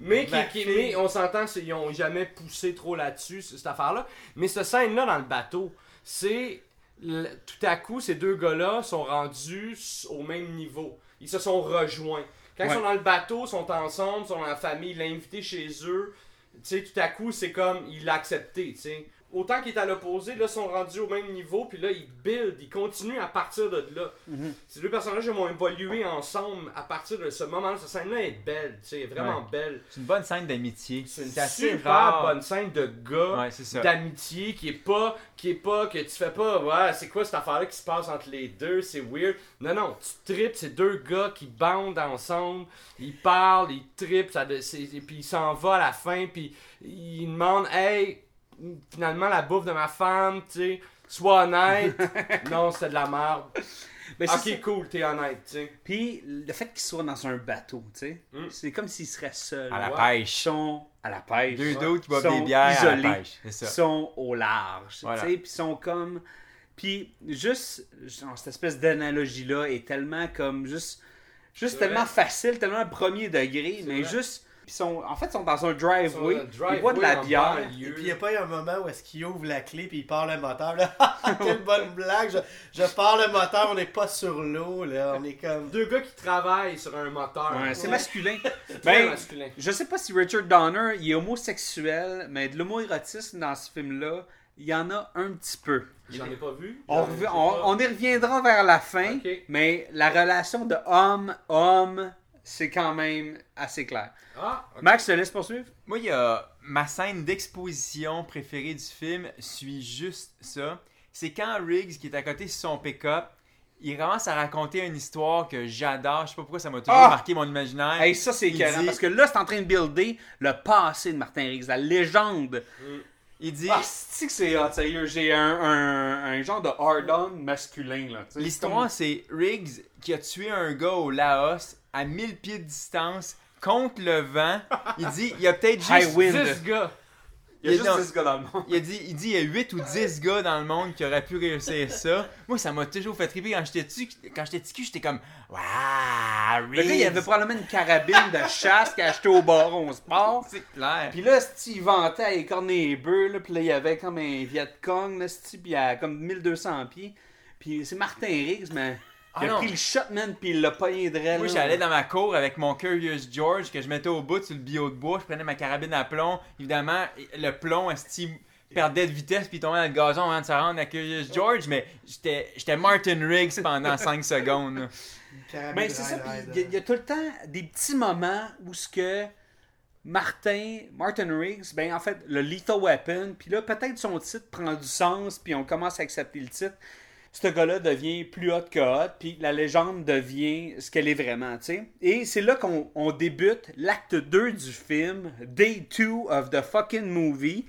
Mais, qui, mais on s'entend, c'est- ils ont jamais poussé trop là-dessus, cette affaire-là. Mais cette scène-là dans le bateau, c'est. Tout à coup, ces deux gars-là sont rendus au même niveau. Ils se sont rejoints. Quand ils sont dans le bateau, ils sont ensemble, ils sont dans la famille, il l'a invité chez eux. Tu sais, tout à coup, c'est comme, il l'a accepté, tu sais. Autant qu'il est à l'opposé, là, ils sont rendus au même niveau, puis là, ils build, ils continuent à partir de là. Mhm. Ces deux personnages vont évoluer ensemble à partir de ce moment-là. Cette scène-là est belle, tu sais, vraiment belle. C'est une bonne scène d'amitié. C'est une super rare. bonne scène de gars, Ouais, c'est ça. d'amitié, qui est pas, qui est pas, que tu fais pas, ouais, c'est quoi cette affaire-là qui se passe entre les deux, c'est weird. Non, non, tu tripes, c'est deux gars qui bandent ensemble, ils parlent, ils tripent, ça, et puis ils s'en vont à la fin, puis ils demandent, hey, finalement la bouffe de ma femme, tu sais, sois honnête. non, c'était de la merde. Mais c'est ça. Ok, cool, t'es honnête, tu sais. Puis le fait qu'ils soient dans un bateau, tu sais, Mm. c'est comme s'ils seraient seuls. À la Ouais. Ils pêche. sont à la pêche. Deux Ils d'autres qui boivent sont des bières à isolés. la pêche. C'est ça. sont au large. Voilà. Tu sais, puis ils sont comme. Puis juste, genre, cette espèce d'analogie-là est tellement comme juste. Juste C'est tellement vrai. facile, tellement premier degré, mais vrai. juste. Puis ils sont, en fait, ils sont dans un driveway. Ils ils boivent de la bière. Et puis il n'y a pas eu un moment où est-ce qu'il ouvre la clé puis il part le moteur. Là. Quelle bonne blague! Je, je pars le moteur, on n'est pas sur l'eau, là. On est comme. Deux gars qui travaillent sur un moteur. Ouais, c'est masculin. Ben, masculin. je sais pas si Richard Donner il est homosexuel, mais de l'homoérotisme dans ce film-là, il y en a un petit peu. J'en ai pas vu. On, y reviendra vers la fin, mais la relation de homme-homme, c'est quand même assez clair. Ah. Max, je te laisse poursuivre? Moi, il y a ma scène d'exposition préférée du film, suit juste ça. C'est quand Riggs, qui est à côté sur son pick-up, il commence à raconter une histoire que j'adore. Je sais pas pourquoi ça m'a toujours Ah! marqué mon imaginaire. Hey, ça, c'est écœurant, dit- parce que là, c'est en train de builder le passé de Martin Riggs, la légende. Il dit Ah, c'est que c'est hot, sérieux. J'ai un, un, un genre de hard-on masculin, là. L'histoire, c'est Riggs qui a tué un gars au Laos à 1000 pieds de distance contre le vent. Il dit il y a peut-être juste wind. 10 gars. Il y a il juste dans- 10 gars dans le monde. Il a dit, il dit il y a 8 ou 10 gars dans le monde qui auraient pu réussir ça. Moi, ça m'a toujours fait triper quand j'étais dessus. Quand j'étais petit, j'étais comme Waouh, Le gars, il avait probablement une carabine de chasse qu'il a acheté au baron sport. C'est clair. Puis là, il vantait à écorner les bœufs, là, puis là, il y avait comme un Viet Cong, là, puis à comme 1200 pieds. Puis c'est Martin Riggs, mais il a Ah non. pris le shot, man, puis il l'a pogné de Moi, j'allais dans ma cour avec mon Curious George que je mettais au bout sur le bio de bois. Je prenais ma carabine à plomb. Évidemment, le plomb, esti, perdait de vitesse puis il tombait dans le gazon avant de se rendre à Curious George. Mais j'étais j'étais Martin Riggs pendant 5 secondes. Mais c'est ça, puis il y a- il y, a tout le temps des petits moments où ce que Martin, Martin Riggs, ben en fait, le Lethal Weapon, puis là, peut-être son titre prend du sens, puis on commence à accepter le titre. Ce gars-là devient plus hot que hot, puis la légende devient ce qu'elle est vraiment, tu sais. Et c'est là qu'on on débute l'acte 2 du film, Day 2 of the fucking movie.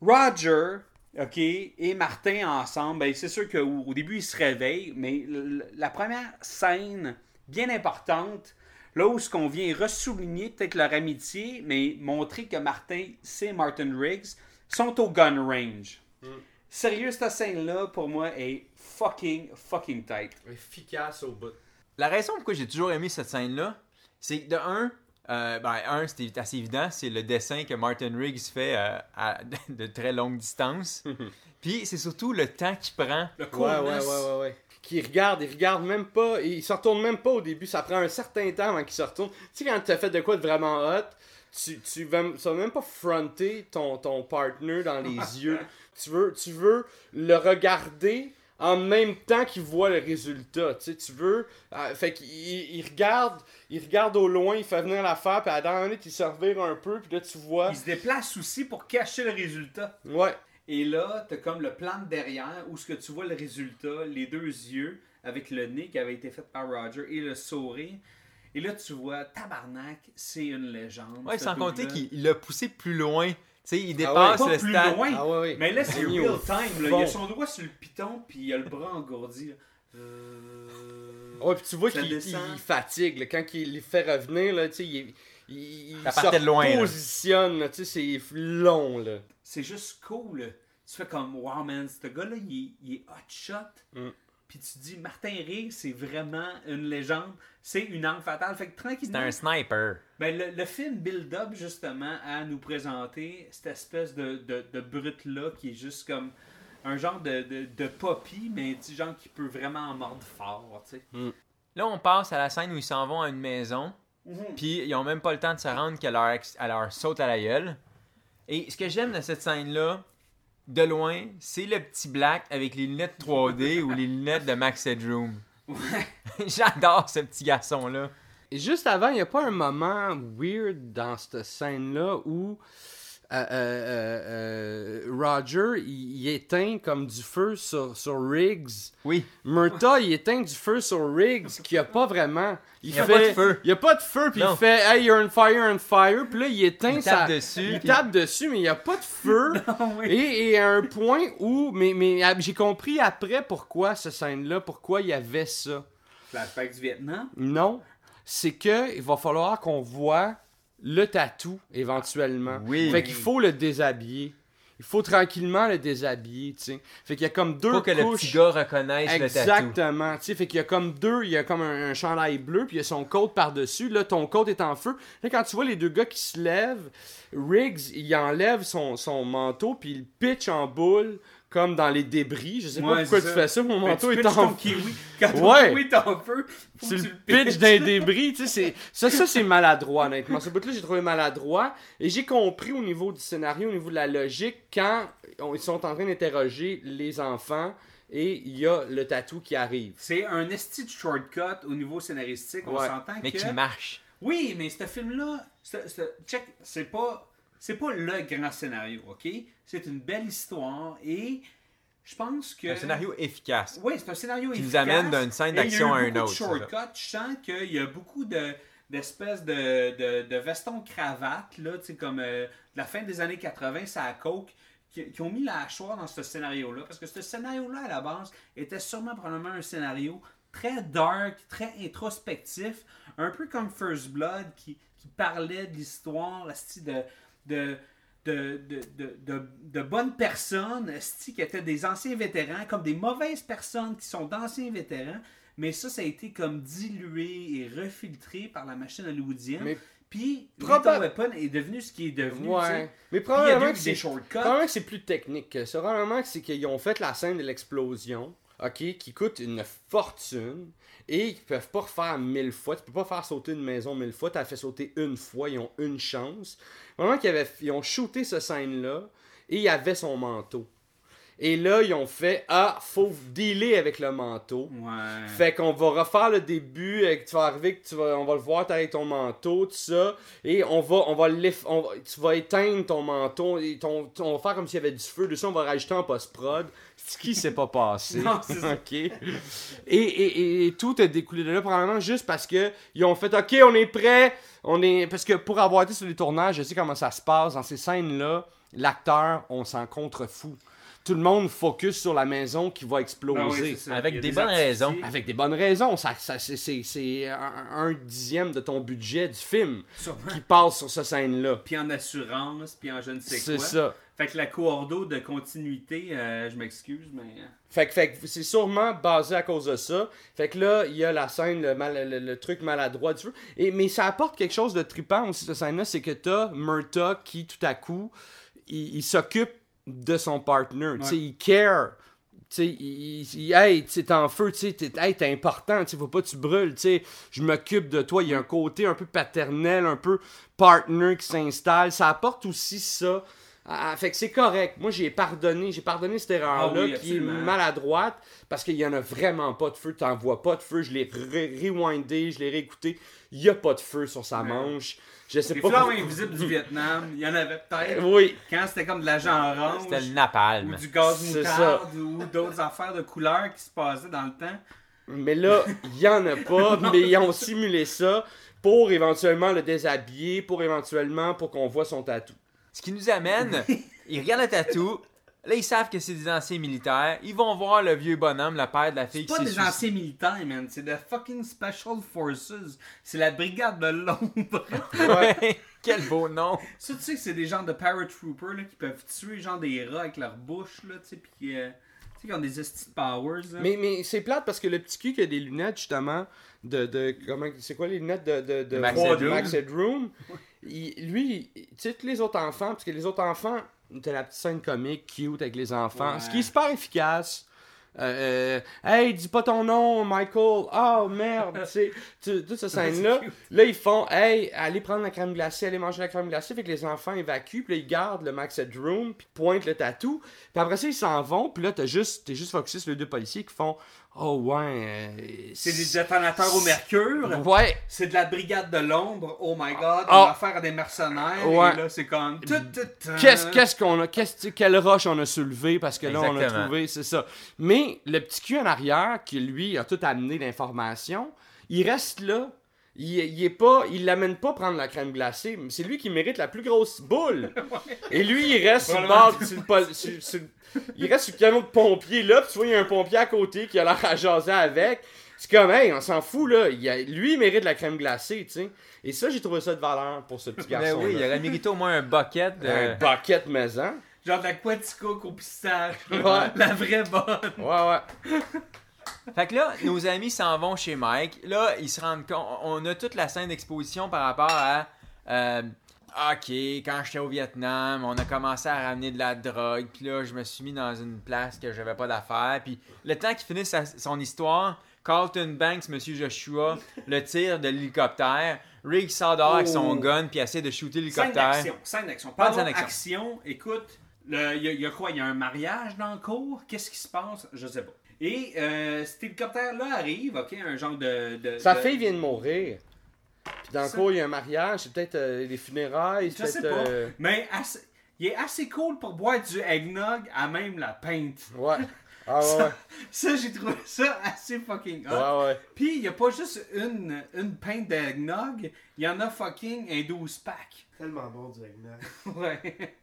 Roger, OK, et Martin ensemble, ben, c'est sûr qu'au au début, ils se réveillent, mais la première scène bien importante, là où ce qu'on vient ressouligner peut-être leur amitié, mais montrer que Martin, c'est Martin Riggs, sont au gun range. Sérieux, cette scène-là, pour moi, est fucking, fucking tight. Efficace au bout. La raison pourquoi j'ai toujours aimé cette scène-là, c'est que de un, euh, ben, un, c'était assez évident, c'est le dessin que Martin Riggs fait euh, à de très longue distance. Puis c'est surtout le temps qu'il prend. Le Ouais, ouais, coolness. ouais, ouais, ouais. Qui regarde, il regarde même pas, il se retourne même pas au début, ça prend un certain temps avant qu'il se retourne. Tu sais, quand tu as fait de quoi de vraiment hot, tu, tu, vas, tu vas même pas fronter ton, ton partner dans les yeux. Tu veux, tu veux le regarder en même temps qu'il voit le résultat. Tu sais, tu veux. euh, fait qu'il il- regarde, il regarde au loin, il fait venir l'affaire, puis à la dernière minute, il se revire un peu, puis là, tu vois. Il se déplace aussi pour cacher le résultat. Ouais. Et là, t'as comme le plan de derrière où ce que tu vois le résultat, les deux yeux avec le nez qui avait été fait par Roger et le sourire. Et là, tu vois, tabarnak, c'est une légende. Ouais, sans compter qu'il l'a poussé plus loin. Tu sais, il ouais, dépasse Pas le plus stade. loin. Ah ouais, ouais. Mais là, c'est real time. Là. Il a son doigt sur le piton, puis il a le bras engourdi. là. Euh... Ouais, puis tu vois qu'il fatigue. là. Quand il les fait revenir, là, tu sais, il, il, il Ça se loin, positionne, là, tu sais, c'est long, là. C'est juste cool. là. Tu fais comme, wow, man, ce gars-là, il, est- il est hot shot. Mm. Puis tu dis, Martin Riggs, c'est vraiment une légende. C'est une arme fatale. Fait que C'est tranquillement, un sniper. Ben, le, le film build up justement à nous présenter cette espèce de, de, de brute-là qui est juste comme un genre de, de, de poppy, mais du genre qui peut vraiment en mordre fort, tu sais. Là, on passe à la scène où ils s'en vont à une maison. Puis ils ont même pas le temps de se rendre qu'elle leur, leur saute à la gueule. Et ce que j'aime de cette scène-là, de loin, c'est le petit black avec les lunettes 3D ou les lunettes de Max Headroom. J'adore ce petit garçon-là. Juste avant, il n'y a pas un moment weird dans cette scène-là où euh, euh, euh, Roger, il, il éteint comme du feu sur, sur Riggs. Oui. Murta, il éteint du feu sur Riggs qu'il n'y a pas vraiment. Il y a fait, pas de feu. Il n'y a pas de feu, puis il fait Hey, you're on fire, on fire. Puis là, il éteint Il sa- tape dessus, Il puis- tape dessus, mais il n'y a pas de feu. et, et à un point où. Mais, mais ah, j'ai compris après pourquoi cette scène-là, pourquoi il y avait ça. Flashback du Vietnam? Non, c'est que il va falloir qu'on voit le tatou éventuellement. Oui. Fait qu'il faut le déshabiller. Il faut tranquillement le déshabiller, tu sais. Fait qu'il y a comme deux Pour que le petit gars reconnaisse le. Exactement. Tu sais, fait qu'il y a comme deux, il y a comme un, un chandail bleu, puis il y a son coat par-dessus. Là, ton coat est en feu. Là, quand tu vois les deux gars qui se lèvent, Riggs, il enlève son, son manteau, puis il pitch en boule comme dans les débris. Je sais pas Ouais, pourquoi c'est tu fais ça, mon Mais manteau est en ton kiwi. Quand ton Ouais. kiwi est en feu, faut tu que le pitches dans les débris, tu sais, c'est- ça, ça c'est maladroit, honnêtement. Ce bout-là, j'ai trouvé maladroit, et j'ai compris au niveau du scénario, au niveau de la logique, quand on- ils sont en train d'interroger les enfants, et il y a le tatou qui arrive. C'est un esti de shortcut au niveau scénaristique. On Ouais. s'entend Mais que... qui marche. Oui, mais ce film-là, check, c'est pas, c'est pas le grand scénario, ok? C'est une belle histoire et je pense que. Un scénario efficace. Oui, c'est un scénario Qui nous efficace, amène d'une scène et il y a d'action à une beaucoup autre, shortcuts. Je sens qu'il y a beaucoup de d'espèces de, de, de vestons cravates, là, tu sais, comme euh, de la fin des années 80, ça à coke, qui, qui ont mis la hachoir dans ce scénario-là. Parce que ce scénario-là, à la base, était sûrement probablement un scénario très dark, très introspectif, un peu comme First Blood, qui, qui parlait de l'histoire, de, de, de, de, de, de, bonnes personnes, qui étaient des anciens vétérans, comme des mauvaises personnes qui sont d'anciens vétérans. Mais ça, ça a été comme dilué et refiltré par la machine hollywoodienne. Mais Puis, Lethal Weapon est devenu ce qui est devenu. Ouais. Mais Puis il y a probablement que c'est plus technique. Probablement que c'est qu'ils ont fait la scène de l'explosion, qui coûte une fortune et qu'ils peuvent pas refaire mille fois. Tu peux pas faire sauter une maison mille fois. Tu as fait sauter une fois. Ils ont une chance. Vraiment qu'ils ils ont shooté cette scène-là et il avait son manteau. Et là, ils ont fait Ah, faut dealer avec le manteau. Ouais. Fait qu'on va refaire le début, et que tu vas arriver, que tu vas, on va le voir avec ton manteau, tout ça, et on va, on va, on va- tu vas éteindre ton manteau, et ton, on va faire comme s'il y avait du feu dessus, on va rajouter en post-prod, ce qui s'est pas passé. Non, c'est ça. ok. Et, et, et tout a découlé de là, probablement juste parce que ils ont fait, ok, on est prêt, on est, parce que pour avoir été sur les tournages, je sais comment ça se passe dans ces scènes-là, l'acteur, on s'en contrefou. Tout le monde focus sur la maison qui va exploser. Ah oui, c'est ça. Avec des bonnes raisons. Avec des bonnes raisons. Ça, ça- c'est, c'est- c'est un, un dixième de ton budget du film Sûrement. qui passe sur cette scène-là. Puis en assurance, puis en je ne sais C'est quoi. ça. Fait que la coordo de continuité, euh, je m'excuse, mais. euh, Fait que, fait que c'est sûrement basé à cause de ça. Fait que là, il y a la scène, le, mal- le- le truc maladroit du feu. Et, mais ça apporte quelque chose de trippant aussi, cette scène-là, c'est que t'as Murta qui, tout à coup, il, il s'occupe de son partner. Tu sais, il care. Tu sais, il, il- hey, t'es en feu, t'es hey, t'es important, faut pas que tu brûles, je m'occupe de toi. Il y a un côté un peu paternel, un peu partner qui s'installe. Ça apporte aussi ça. Ah, fait que c'est correct. Moi, j'ai pardonné, j'ai pardonné cette erreur-là Ah oui, qui est maladroite parce qu'il y en a vraiment pas de feu. T'en vois pas de feu. Je l'ai re- rewindé, je l'ai réécouté. Il y a pas de feu sur sa manche. Je sais Les pas. flammes invisibles du Vietnam, il y en avait peut-être. Oui, Quand c'était comme de l'agent orange. C'était le Ou napalm. du gaz C'est moutarde ou d'autres affaires de couleurs qui se passaient dans le temps. mais là, il y en a pas. mais ils ont simulé ça pour éventuellement le déshabiller, pour éventuellement pour qu'on voit son tatou. Ce qui nous amène, ils regardent le tatou. Là, ils savent que c'est des anciens militaires. Ils vont voir le vieux bonhomme, le père de la fille C'est pas des anciens militaires, man. C'est de fucking Special Forces. C'est la brigade de l'ombre. Ouais. Quel beau nom. Ça, tu sais que c'est des gens de paratroopers là, qui peuvent tuer genre des rats avec leur bouche, là, tu sais, pis euh, tu sais, qui ont des de powers, là. Mais, mais c'est plate parce que le petit cul qui a des lunettes, justement, de. de comment, c'est quoi les lunettes de. de, de Max Headroom. Max Headroom, il- lui, tu sais, tous les autres enfants, parce que les autres enfants, t'as la petite scène comique, cute avec les enfants, Ouais. ce qui est super efficace. Euh, euh, hey, dis pas ton nom, Michael. Oh merde, tu toute cette scène-là. Là, ils font, hey, allez prendre la crème glacée, allez manger la crème glacée. Fait que les enfants évacuent, puis là, ils gardent le Max Headroom, puis pointent le tatou. Puis après ça, ils s'en vont, puis là, t'as juste, t'es juste focusé sur les deux policiers qui font, oh ouais. euh, C'est des détonateurs au mercure. Ouais, C'est de la brigade de l'ombre. Oh my god. Ah. On va affaire à des mercenaires. Ouais. Et là, c'est comme. tout, tout, tout. Qu'est-ce qu'est-ce qu'on a qu'est-ce quelle roche on a soulevé parce que là on a trouvé c'est ça. Mais le petit cul en arrière qui lui a tout amené l'information, il reste là. Il, il est pas il l'amène pas prendre la crème glacée, mais c'est lui qui mérite la plus grosse boule. Et lui il reste sur le bord sur le pol- sur- sur- il reste sur le canot de pompier là, puis tu vois il y a un pompier à côté qui a l'air à jaser avec. C'est comme, hey, on s'en fout, là. Il a- lui, il mérite la crème glacée, tu sais. Et ça, j'ai trouvé ça de valeur pour ce petit Ben garçon. oui, il aurait mérité au moins un bucket de. Un bucket maison. Genre de la Quaticook au pistache. Ouais. La vraie bonne. Ouais, ouais. Fait que là, nos amis s'en vont chez Mike. Là, ils se rendent compte. On a toute la scène d'exposition par rapport à. euh, OK, quand j'étais au Vietnam, on a commencé à ramener de la drogue, puis là, je me suis mis dans une place que j'avais pas d'affaires, puis le temps qu'il finisse sa- son histoire, Carlton Banks, Monsieur Joshua, le tire de l'hélicoptère, Riggs sort dehors avec son Oh. gun, puis essaie de shooter Scène l'hélicoptère. d'action. Scène d'action. Pas scène d'action. Écoute, le- il y, a- il y a quoi? Il y a un mariage dans le cours? Qu'est-ce qui se passe? Je sais pas. Et euh, cet hélicoptère-là arrive, ok, un genre de. de Sa de- fille vient de mourir. Puis dans le Ça- cours, il y a un mariage, c'est peut-être euh, les funérailles, c'est Je sais pas. euh, Mais assez- il est assez cool pour boire du eggnog à même la peinte. Ouais. Ah ouais, Ça, j'ai trouvé ça assez fucking hot. ouais. ouais. Puis, il n'y a pas juste une, une pinte d'eggnog, il y en a fucking un 12 pack. Tellement bon du eggnog. Ouais.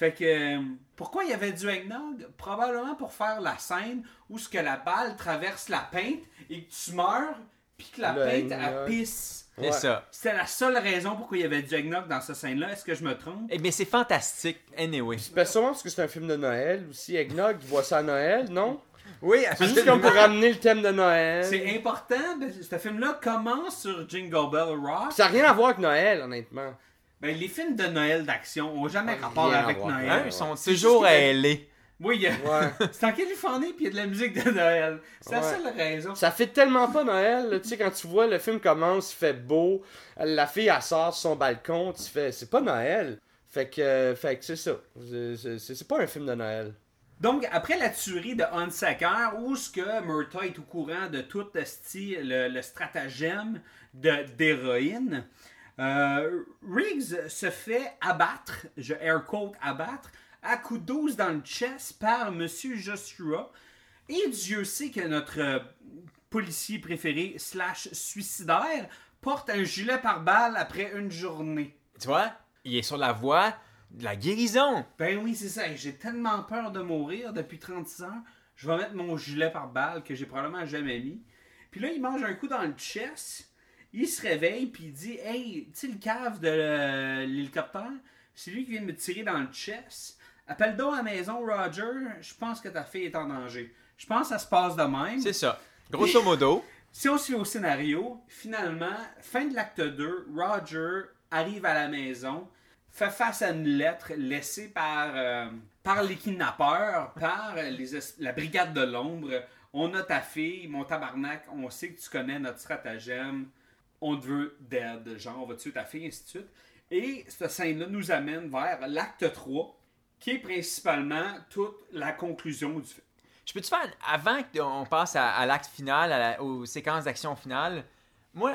Fait que, euh, pourquoi il y avait du eggnog? Probablement pour faire la scène où ce que la balle traverse la peinte et que tu meurs, puis que la Le peinte, elle pisse. C'est Ouais. ça. C'était la seule raison pourquoi il y avait du eggnog dans cette scène-là. Est-ce que je me trompe? Eh bien, c'est fantastique, anyway. Ben, sûrement parce que c'est un film de Noël aussi. Eggnog, il voit ça à Noël, non? Oui, C'est juste comme pour ramener le thème de Noël? C'est important, ben, ce film-là commence sur Jingle Bell Rock. Ça n'a rien à voir avec Noël, honnêtement. Ben, les films de Noël d'action ont jamais Ah, rapport à avec voir. Noël. Hein, ils sont C'est toujours que- ailés. Oui, il y a- Ouais. c'est en Californie, puis il y a de la musique de Noël. C'est la seule raison. Ça fait tellement pas Noël, tu sais, quand tu vois le film commence, il fait beau, la fille elle sort sur son balcon, tu fais, c'est pas Noël. Fait que, euh, fait que c'est ça. C'est- pas un film de Noël. Donc, après la tuerie de Hunsaker, où ce que Murtaugh est au courant de tout le, le stratagème de- d'héroïne, euh, Riggs se fait abattre, je air quote abattre, à coup de 12 dans le chest par Monsieur Joshua. Et Dieu sait que notre euh, policier préféré, slash suicidaire, porte un gilet par balle après une journée. Tu vois, il est sur la voie de la guérison. Ben oui, c'est ça. J'ai tellement peur de mourir depuis 36 ans. Je vais mettre mon gilet par balle que j'ai probablement jamais mis. Puis là, il mange un coup dans le chest. Il se réveille puis il dit Hey, tu sais, le cave de euh, l'hélicoptère, c'est lui qui vient de me tirer dans le chest. Appelle donc à la maison, Roger. Je pense que ta fille est en danger. Je pense que ça se passe de même. C'est ça. Grosso modo, Si on se fait au scénario, finalement, fin de l'acte 2, Roger arrive à la maison, fait face à une lettre laissée par, euh, par les kidnappeurs, par les la brigade de l'ombre. On a ta fille, mon tabarnak, on sait que tu connais notre stratagème, on te veut dead, genre on va tuer ta fille, ainsi de suite. Et cette scène-là nous amène vers l'acte 3, qui est principalement toute la conclusion du film. je peux te faire, avant qu'on passe à, à l'acte final, à la- aux séquences d'action finale, moi,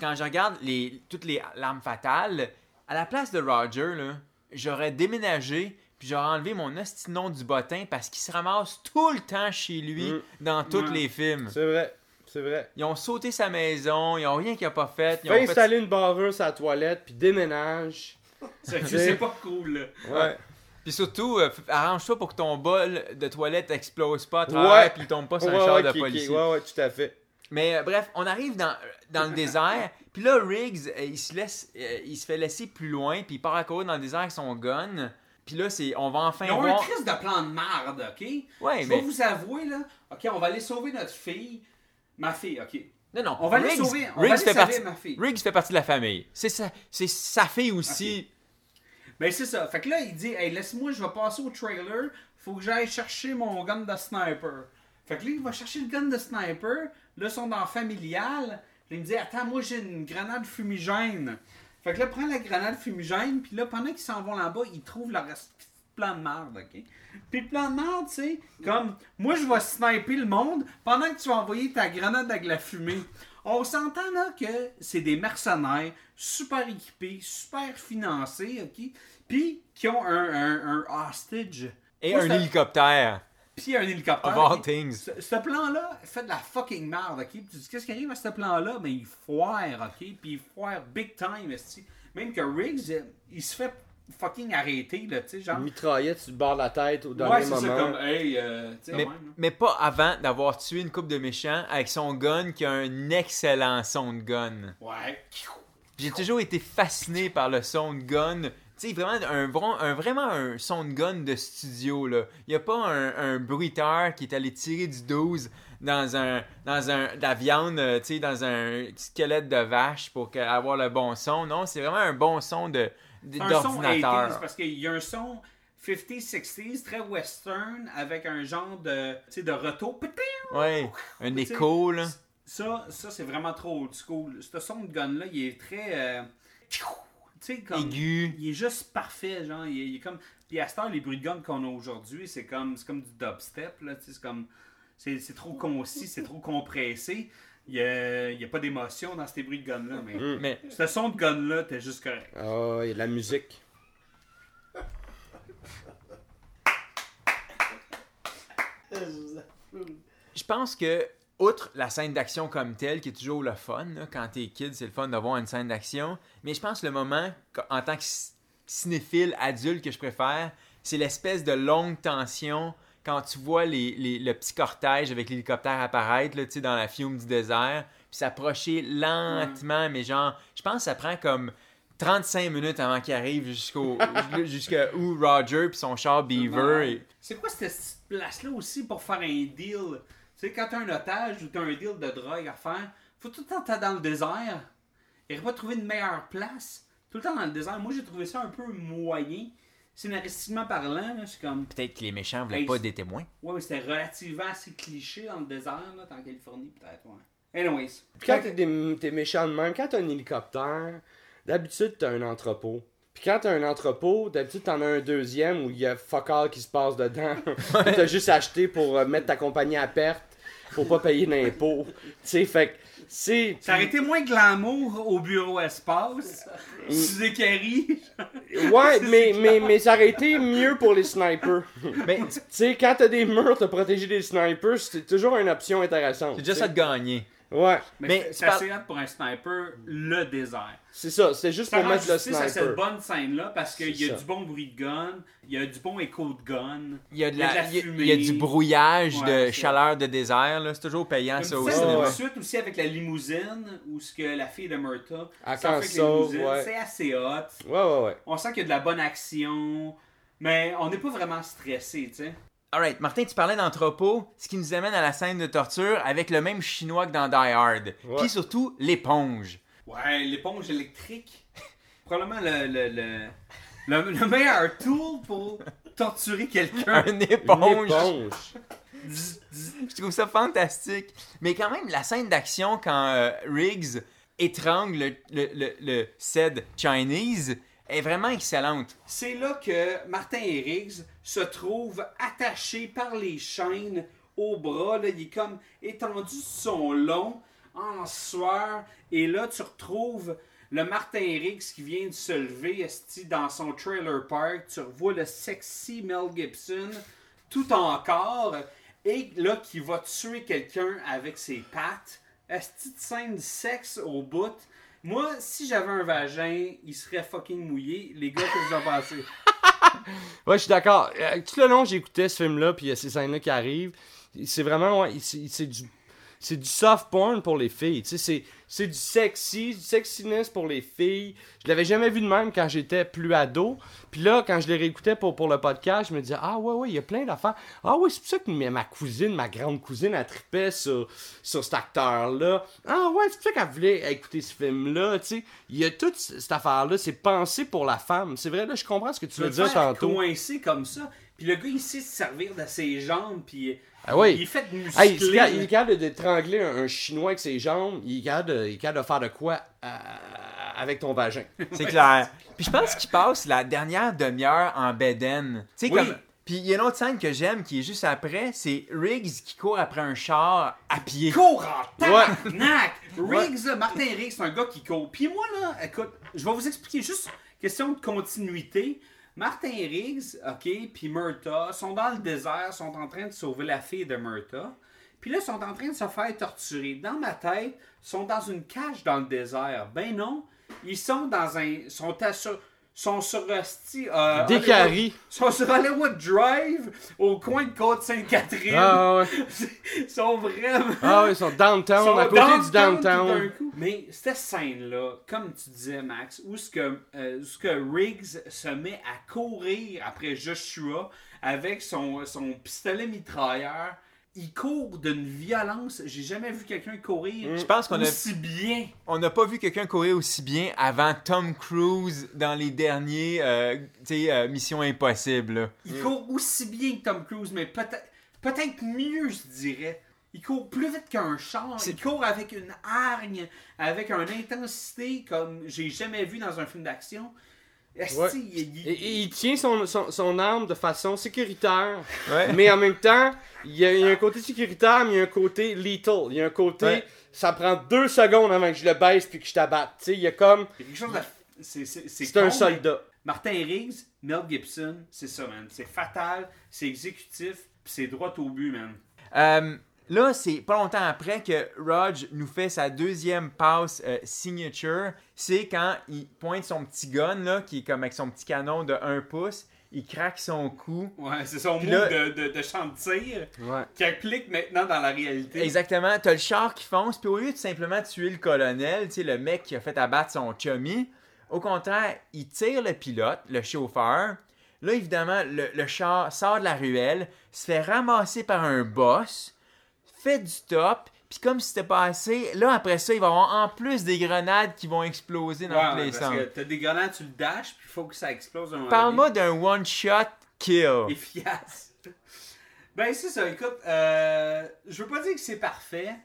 quand je regarde les, toutes les larmes fatales, à la place de Roger, là, j'aurais déménagé, puis j'aurais enlevé mon nom du bottin parce qu'il se ramasse tout le temps chez lui Mm. dans tous Ouais. les films. C'est vrai. C'est vrai. Ils ont sauté sa maison, ils ont rien qu'il a pas fait. Ils ont Fais fait- installer une barreuse à la toilette, puis déménage. C'est pas cool, là. Ouais. Puis surtout, euh, arrange-toi pour que ton bol de toilette explose pas à travers, Ouais. puis il tombe pas sur Ouais, un char ouais, de policier. ouais, ouais, tout à fait. Mais euh, bref, on arrive dans, dans le désert, puis là, Riggs, euh, il se laisse, euh, il se fait laisser plus loin, puis il part à courir dans le désert avec son gun. Puis là, c'est, on va enfin Ils ont un crise de plan de marde, ok? Ouais, Je mais vais vous avouer, là, ok, on va aller sauver notre fille. Ma fille, ok. non, non. On va Riggs, sauver, on Riggs va aller fait sauver partie, ma fille. Riggs fait partie de la famille. C'est sa, c'est sa fille aussi. Ben c'est ça. Fait que là, il dit, hey, laisse-moi, je vais passer au trailer. Faut que j'aille chercher mon gun de sniper. Fait que là, il va chercher le gun de sniper. Là, ils sont dans familial. Là, il me dit, attends, moi j'ai une grenade fumigène. Fait que là, prends la grenade fumigène. Puis là, pendant qu'ils s'en vont là-bas, ils trouvent leur plan de merde, ok? Puis le plan de merde, tu sais, comme, moi je vais sniper le monde pendant que tu vas envoyer ta grenade avec la fumée. On s'entend là que c'est des mercenaires super équipés, super financés, ok? Puis qui ont un, un, un hostage. Et Moi, un hélicoptère. Puis un hélicoptère. Ce, ce plan-là fait de la fucking merde, ok? Puis tu dis, qu'est-ce qui arrive à ce plan-là? Mais il foire, ok? Puis il foire big time. Même que Riggs, il se fait fucking arrêter, là, tu sais, genre. Une mitraillette sur le bord de la tête au dernier Ouais, c'est ça, moment. comme, hey, euh, tu sais, Mais, mais pas avant d'avoir tué une coupe de méchants avec son gun qui a un excellent son de gun. Ouais. J'ai toujours été fasciné par le son de gun. Tu sais, vraiment un, un- vraiment un son de gun de studio, là. Il n'y a pas un, un bruiteur qui est allé tirer du 12 dans un dans un de la viande, euh, tu sais, dans un squelette de vache pour avoir le bon son. Non, c'est vraiment un bon son de de- un son 80s d'ordinateur. parce qu'il y a un son 50s, 60s, très western, avec un genre de, de retour. Ouais, un écho là. Ça, ça c'est vraiment trop old school. Ce son de gun-là, il est très. euh, comme. Aigu. Il est juste parfait, genre. Il est, il est comme. Puis à cette heure, les bruits de gun qu'on a aujourd'hui, c'est comme, c'est comme du dubstep, là. C'est comme. C'est trop concis, c'est trop compressé. Il n'y a, y a pas d'émotion dans ces bruits de gun-là. Mais Mais ce son de gun-là, t'es juste correct. Ah, il y a de la musique. je pense que outre la scène d'action comme telle, qui est toujours le fun, là, quand t'es kid, c'est le fun d'avoir une scène d'action. Mais je pense que le moment, en tant que cinéphile adulte que je préfère, c'est l'espèce de longue tension quand tu vois les, les- le petit cortège avec l'hélicoptère apparaître là, dans la fiume du désert, puis s'approcher lentement, mais genre, je pense que ça prend comme 35 minutes avant qu'il arrive jusqu'au jusqu'à où Roger puis son char Beaver. et- C'est quoi cette petite place-là aussi pour faire un deal? Tu sais, quand t'as un otage ou t'as un deal de drogue à faire, faut tout le temps t'être dans le désert. Il aurait pas trouvé une meilleure place. Tout le temps dans le désert. Moi, j'ai trouvé ça un peu moyen. Scénaristiquement parlant, là, c'est comme. Peut-être que les méchants voulaient Hey, pas des témoins. Ouais, mais c'était relativement assez cliché dans le désert, là, en Californie, peut-être, ouais. Anyways. Puis quand t'es, des- t'es méchant de même, quand t'as un hélicoptère, d'habitude t'as un entrepôt. Puis quand t'as un entrepôt, d'habitude t'en as un deuxième où il y a fuck all qui se passe dedans. T'as juste acheté pour euh, mettre ta compagnie à perte, pour pas payer d'impôts. Tu sais, fait que c'est. Ça aurait été moins glamour au bureau espace. Sous équerri. Ouais, mais, mais, mais ça aurait été mieux pour les snipers. Mais Tu sais, quand t'as des murs, t'as protégé des snipers, c'est toujours une option intéressante. c'est ça sais. de gagner. Ouais, Mais, Mais c'est- assez hot pour un sniper, le désert. C'est ça, c'est juste Ça pour mettre le justice à cette sniper. bonne scène-là parce qu'il y a ça. du bon bruit de gun, il y a du bon écho de gun. Il y a, de Il y a la, fumée. il y a du brouillage Ouais, de c'est chaleur de désert. là. C'est toujours payant ça Une au scène cinéma. de ouais. suite aussi avec la limousine où ce que la fille de Murta fait avec la limousine, ouais. c'est assez hot. Ouais, ouais, ouais. On sent qu'il y a de la bonne action, mais on n'est pas vraiment stressé, tu sais. Alright, Martin, tu parlais d'entrepôt, ce qui nous amène à la scène de torture avec le même chinois que dans Die Hard. Puis surtout, l'éponge. Ouais, l'éponge électrique, probablement le, le, le, le, le meilleur tool pour torturer quelqu'un. Une Une éponge. éponge. Je trouve ça fantastique. Mais quand même, la scène d'action quand euh, Riggs étrangle le, le, le, le said Chinese est vraiment excellente. C'est là que Martin Riggs se trouve attaché par les chaînes au bras. Là, il est comme étendu sur son long, en sueur. Et là, tu retrouves le Martin Riggs qui vient de se lever dans son trailer park. Tu revois le sexy Mel Gibson tout encore. Et là, qui va tuer quelqu'un avec ses pattes. Esti de scène de sexe au bout. Moi, si j'avais un vagin, il serait fucking mouillé. Les gars, que vous en pensez? Ouais, je suis d'accord. Euh, tout le long, j'écoutais ce film-là, puis il y a ces scènes-là qui arrivent. C'est vraiment, c'est du, c'est du soft porn pour les filles. Tu sais, c'est, c'est du sexy, du sexiness pour les filles. Je l'avais jamais vu de même quand j'étais plus ado. Puis là, quand je les réécoutais pour, pour le podcast, je me disais, ah ouais, ouais, il y a plein d'affaires. Ah ouais, c'est pour ça que ma cousine, ma grande cousine, elle tripait sur, sur cet acteur-là. Ah ouais, c'est pour ça qu'elle voulait écouter ce film-là. Tu sais, il y a toute cette affaire-là. C'est pensé pour la femme. C'est vrai, là, je comprends ce que tu veux dire tantôt. coincer comme ça. Puis le gars, il sait se servir de ses jambes. Puis Ah oui. il est fait. Hey, il est capable- il est capable d'étrangler un, un chinois avec ses jambes. Il est capable de, il est capable de faire de quoi euh, avec ton vagin. C'est clair. Puis je pense qu'il passe la dernière demi-heure en bedaine. Tu sais, Oui. comme. Puis il y a une autre scène que j'aime qui est juste après, c'est Riggs qui court après un char à pied. court en tabarnak! Riggs, là, Martin Riggs, c'est un gars qui court. Puis moi, là, écoute, je vais vous expliquer juste question de continuité. Martin Riggs, OK, puis Murta sont dans le désert, sont en train de sauver la fille de Murta. Puis là, sont en train de se faire torturer. Dans ma tête, sont dans une cage dans le désert. Ben non, ils sont dans un... sont à sur- sont sur hostie, euh, Décari. Hollywood- sont sur Hollywood Drive, au coin de Côte-Sainte-Catherine. Ah ouais. Ils sont vraiment... Ah ouais, ils sont downtown, sont à côté du downtown. coup. Mais cette scène-là, comme tu disais, Max, où ce que, euh, ce que Riggs se met à courir après Joshua avec son, son pistolet mitrailleur, il court d'une violence. J'ai jamais vu quelqu'un courir Je pense qu'on a, aussi bien. on n'a pas vu quelqu'un courir aussi bien avant Tom Cruise dans les derniers euh, euh, Missions Impossibles. là. Il court aussi bien que Tom Cruise, mais peut-être peut-être mieux, je dirais. Il court plus vite qu'un char. Il court avec une hargne, avec une intensité comme j'ai jamais vu dans un film d'action. Ouais. il- il- Et, et il tient son, son, son arme de façon sécuritaire. Ouais. Mais en même temps, il y, a, il y a un côté sécuritaire, mais il y a un côté lethal. Il y a un côté, Ouais. ça prend deux secondes avant que je le baisse puis que je t'abatte. Tu sais, il y a comme. C'est un soldat. Martin Riggs, Mel Gibson, c'est ça, man. C'est fatal, c'est exécutif, pis c'est droit au but, man. Euh, là, c'est pas longtemps après que Rog nous fait sa deuxième passe euh, signature. C'est quand il pointe son petit gun, là, qui est comme avec son petit canon de 1 pouce. Il craque son cou. Ouais, c'est son move là- de, de, de champ de tir Ouais. qui applique maintenant dans la réalité. Exactement. T'as le char qui fonce. Puis au lieu de simplement tuer le colonel, tu sais, le mec qui a fait abattre son chummy, au contraire, il tire le pilote, le chauffeur. Là, évidemment, le, le char sort de la ruelle, se fait ramasser par un boss, fait du top, puis comme si c'était pas assez, là, après ça, il va y avoir en plus des grenades qui vont exploser dans Ouais, tous les sens. que t'as des grenades, tu le dashes, puis il faut que ça explose un Parle-moi d'un one-shot kill. Efficace. Ben, c'est ça, écoute, euh, je veux pas dire que c'est parfait.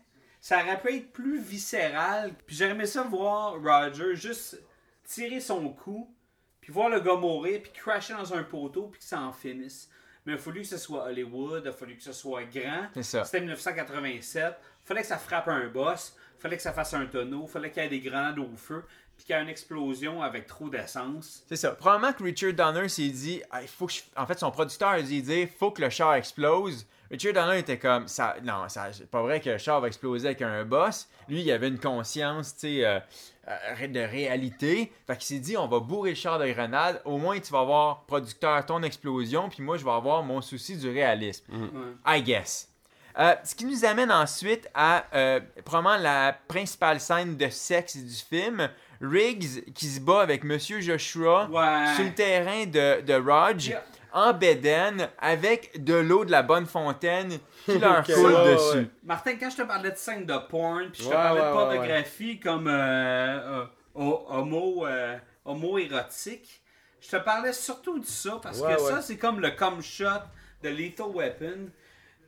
Ça aurait pu être plus viscéral. Puis j'aurais aimé ça voir Roger juste tirer son coup, puis voir le gars mourir, puis crasher dans un poteau, puis que ça en finisse. Mais il a fallu que ce soit Hollywood, il a fallu que ce soit grand. C'est ça. C'était 1987. Il fallait que ça frappe un boss. Il fallait que ça fasse un tonneau. Il fallait qu'il y ait des grenades au feu. Puis qu'il y ait une explosion avec trop d'essence. C'est ça. Probablement que Richard Donner s'est dit, Ah, il faut que je- en fait, son producteur a dit, il faut que le char explose. Richard Donner était comme, ça, non, ça, c'est pas vrai que le char va exploser avec un boss. Lui, il avait une conscience, tu sais, euh, euh, de réalité. Fait qu'il s'est dit, on va bourrer le char de grenades. Au moins, tu vas avoir producteur ton explosion, puis moi, je vais avoir mon souci du réalisme. Ouais. I guess. Euh, ce qui nous amène ensuite à euh, probablement la principale scène de sexe du film. Riggs qui se bat avec Monsieur Joshua Ouais. sur le terrain de, de Yeah. En Béden avec de l'eau de la bonne fontaine qui leur coule ouais, dessus. ouais. Martin, quand je te parlais de scène de porn, puis je te parlais de pornographie comme euh, euh, ho- homo, euh, homo-érotique, je te parlais surtout de ça, parce que ça, c'est comme le cum shot de Lethal Weapon.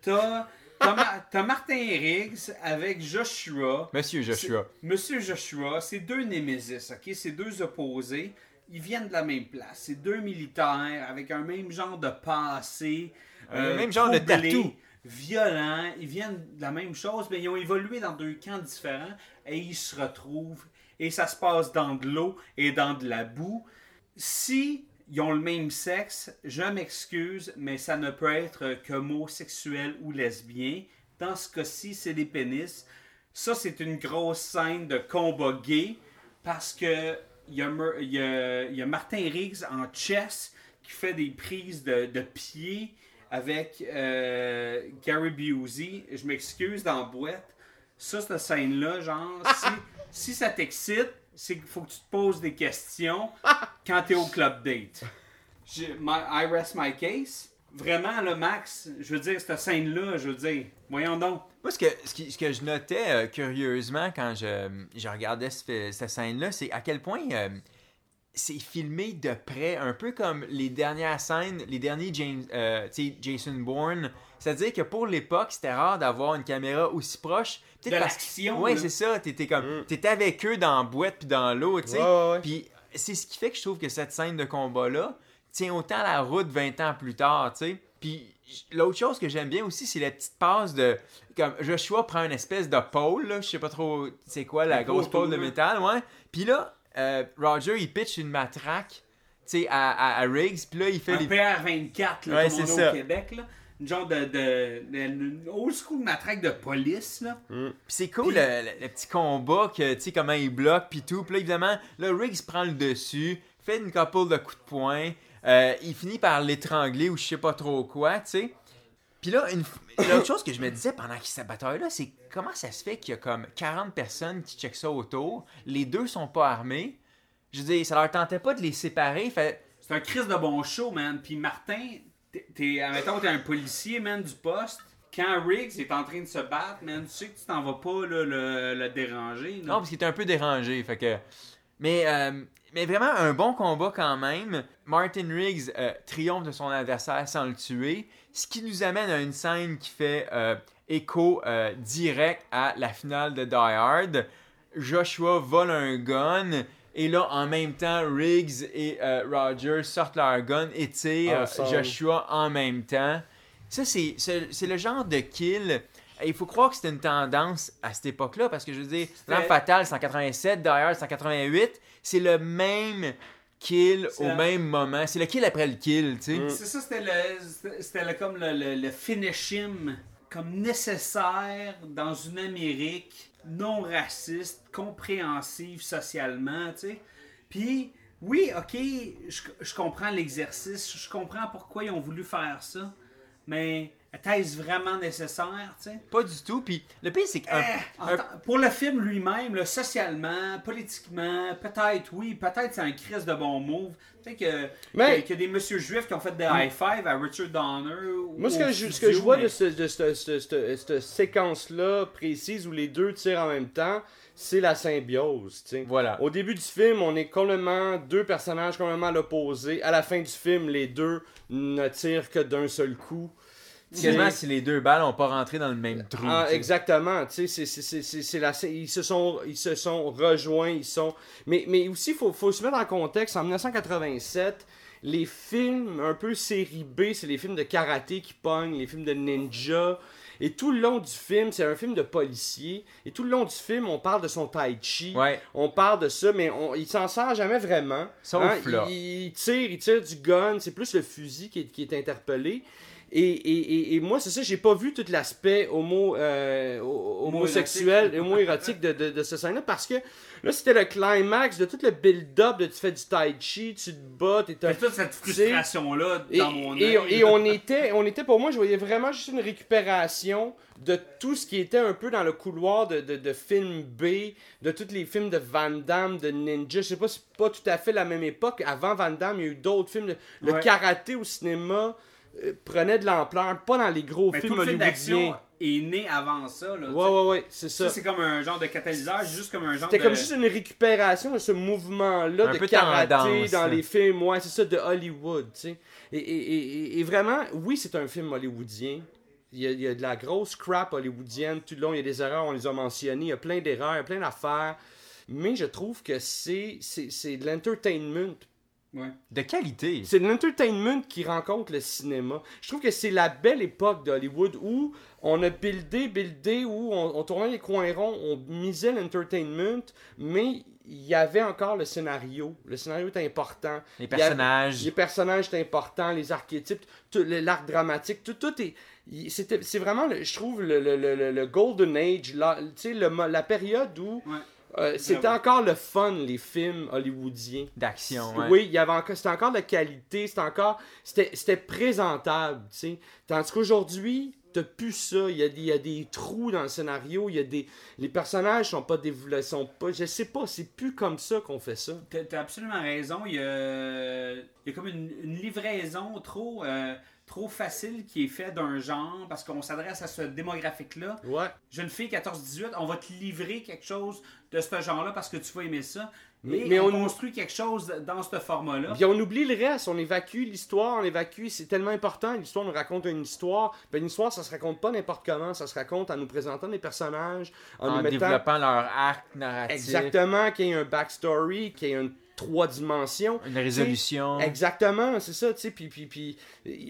T'as t'as Ma- t'as Martin Riggs avec Joshua. Monsieur Joshua. Monsieur Joshua, c'est deux némésis, ok? C'est deux opposés. Ils viennent de la même place. C'est deux militaires avec un même genre de passé. Un euh, même genre de tatou. Violent. Ils viennent de la même chose, mais ils ont évolué dans deux camps différents et ils se retrouvent. Et ça se passe dans de l'eau et dans de la boue. Si ils ont le même sexe, je m'excuse, mais ça ne peut être qu'homosexuel ou lesbien. Dans ce cas-ci, c'est des pénis. Ça, c'est une grosse scène de combat gay parce que il y, a il y a- il y a Martin Riggs en chess qui fait des prises de, de pied avec euh, Gary Busey. Je m'excuse dans la boîte. Ça, cette scène-là, genre, si, si ça t'excite, c'est qu'il faut que tu te poses des questions quand t'es au club date. My- I rest my case. Vraiment, là, Max, je veux dire, cette scène-là, je veux dire, voyons donc. Moi, ce que, ce, qui- ce que je notais euh, curieusement quand je, je regardais ce- cette scène-là, c'est à quel point euh, c'est filmé de près, un peu comme les dernières scènes, les derniers James, euh, tu sais, Jason Bourne. C'est-à-dire que pour l'époque, c'était rare d'avoir une caméra aussi proche. De parce- l'action, Ouais, c'est ça. T'étais comme, Mm. t'étais avec eux dans la boîte puis dans l'eau, tu sais. Ouais, ouais, ouais. Puis c'est ce qui fait que je trouve que cette scène de combat-là tient autant la route 20 ans plus tard, tu sais. Puis l'autre chose que j'aime bien aussi, c'est la petite passe de... Comme Joshua prend une espèce de pôle, là, je sais pas trop c'est quoi, la grosse pôle de métal, ouais. Puis là, euh, Roger, il pitch une matraque, tu sais, à, à, à Riggs, puis là, il fait Un les... PR24, là, Ouais, comme on ça. au Québec, là. Une genre de, de, de- une old school matraque de police, là. Puis c'est cool le, le- le petit combat que tu sais comment il bloque puis tout. Puis là évidemment, là Riggs prend le dessus, fait une couple de coups de poing, euh, il finit par l'étrangler ou je sais pas trop quoi, tu sais. Puis là, une l'autre chose que je me disais pendant qu'il cette bataille-là, c'est comment ça se fait qu'il y a comme 40 personnes qui checkent ça autour, les deux sont pas armés. Je veux dire, ça leur tentait pas de les séparer. Fait... C'est un crise de bon show, man. Puis Martin, t'es- t'es, admettons, t'es un policier, man, du poste. quand Riggs est en train de se battre, man, tu sais que tu t'en vas pas là, le, le déranger. là. Non, parce qu'il était un peu dérangé. Fait que... mais, euh, mais vraiment un bon combat quand même. Martin Riggs euh, triomphe de son adversaire sans le tuer. Ce qui nous amène à une scène qui fait euh, écho euh, direct à la finale de Die Hard. Joshua vole un gun. Et là, en même temps, Riggs et Roger sortent leur gun et tirent Ensemble. Joshua en même temps. Ça, c'est c'est- le genre de kill. Il faut croire que c'était une tendance à cette époque-là, parce que je veux dire, L'Arme Fatale, c'est en 87, Die Hard, c'est en 88. C'est le même kill au la- même moment. C'est le kill après le kill, tu sais. Mm. C'est ça, c'était le, c'était- c'était le- comme le, le, le finish him, comme nécessaire dans une Amérique non raciste, compréhensive socialement, tu sais. Puis, oui, ok, je, je comprends l'exercice, je comprends pourquoi ils ont voulu faire ça, mais était-ce vraiment nécessaire, tu sais? Pas du tout. Puis le pire, c'est qu'un. Eh, un- pour le film lui-même, là, socialement, politiquement, peut-être oui, peut-être c'est un crise de bon move. Peut-être que, Mais- que- qu'il y a des messieurs juifs qui ont fait des high five à Richard Donner. ou Moi, ce au que, je, ce studio, que je vois mais- de, ce- de ce- ce- ce- cette séquence-là précise où les deux tirent en même temps, c'est la symbiose. tu sais. Voilà. Au début du film, on est complètement deux personnages complètement à l'opposé. À la fin du film, les deux ne tirent que d'un seul coup. Quasiment si les deux balles n'ont pas rentré dans le même trou. Ah, exactement, tu sais, c'est- la- ils se sont ils se sont rejoints, ils sont mais mais aussi faut faut se mettre en contexte en 1987, les films un peu série B, c'est les films de karaté qui pognent, les films de ninja et tout le long du film, c'est un film de policier et tout le long du film, on parle de son tai chi. Ouais. On parle de ça, mais on, il s'en sert jamais vraiment. Hein, Sauf là. Il, il tire, il tire du gun, c'est plus le fusil qui est, qui est interpellé. Et, et, et, et moi, c'est ça, j'ai pas vu tout l'aspect homo, euh, ho- homosexuel, homo-érotique de, de, de ce scène-là parce que là, c'était le climax de tout le build-up de tu fais du tai chi, tu te bats, t'es un- toute cette frustration-là et, dans mon et- et on était, on était, pour moi, je voyais vraiment juste une récupération de tout ce qui était un peu dans le couloir de, de, de films B, de tous les films de Van Damme, de Ninja. Je sais pas, c'est pas tout à fait la même époque. Avant Van Damme, il y a eu d'autres films. Le, le Ouais. karaté au cinéma prenait de l'ampleur, pas dans les gros Mais tout films le film d'action hollywoodiens. est né avant ça. Là, Ouais, ouais, ouais, c'est ça. Ça, c'est comme un genre de catalyseur, juste comme un genre C'était de... comme juste une récupération de ce mouvement-là de karaté tendance. dans les films, ouais, c'est ça, de Hollywood, tu sais. Et, et, et, et vraiment, oui, c'est un film hollywoodien. Il y, a, il y a de la grosse crap hollywoodienne tout le long, il y a des erreurs, on les a mentionnées, il y a plein d'erreurs, il y a plein d'affaires. Mais je trouve que c'est c'est c'est de l'entertainment. Ouais. De qualité. C'est de l'entertainment qui rencontre le cinéma. Je trouve que c'est la belle époque d'Hollywood où on a buildé, buildé, où on, on tournait les coins ronds, on misait l'entertainment, mais il y avait encore le scénario. Le scénario est important. Les personnages. les personnages sont importants, les archétypes, tout, le- l'arc dramatique, tout, tout est. C'est vraiment, le- je trouve, le, le, le, Golden Age, la, la période où Ouais. Euh, c'était encore le fun, les films hollywoodiens. D'action, ouais. Oui, il y avait encore, c'était encore de la qualité, c'était encore, c'était, c'était présentable, tu sais. Tandis qu'aujourd'hui, t'as plus ça. Il y, a des, il y a des trous dans le scénario, il y a des, les personnages sont pas développés, sont pas, je sais pas, c'est plus comme ça qu'on fait ça. T'as absolument raison. Il y a, il y a comme une, une livraison trop, euh, trop facile qui est faite d'un genre parce qu'on s'adresse à ce démographique-là. Ouais. Jeune fille 14-18, on va te livrer quelque chose de ce genre-là parce que tu vas aimer ça. Mais- Mais, mais on, on- construit quelque chose dans ce format-là. Puis on oublie le reste, on évacue l'histoire, on évacue, c'est tellement important, l'histoire nous raconte une histoire. Ben une histoire, ça se raconte pas n'importe comment, ça se raconte en nous présentant des personnages, en, En nous mettant développant leur arc narratif. exactement qu'il y ait un backstory, qu'il y ait une trois dimensions. Une résolution. Exactement, c'est ça, tu sais, puis, puis, puis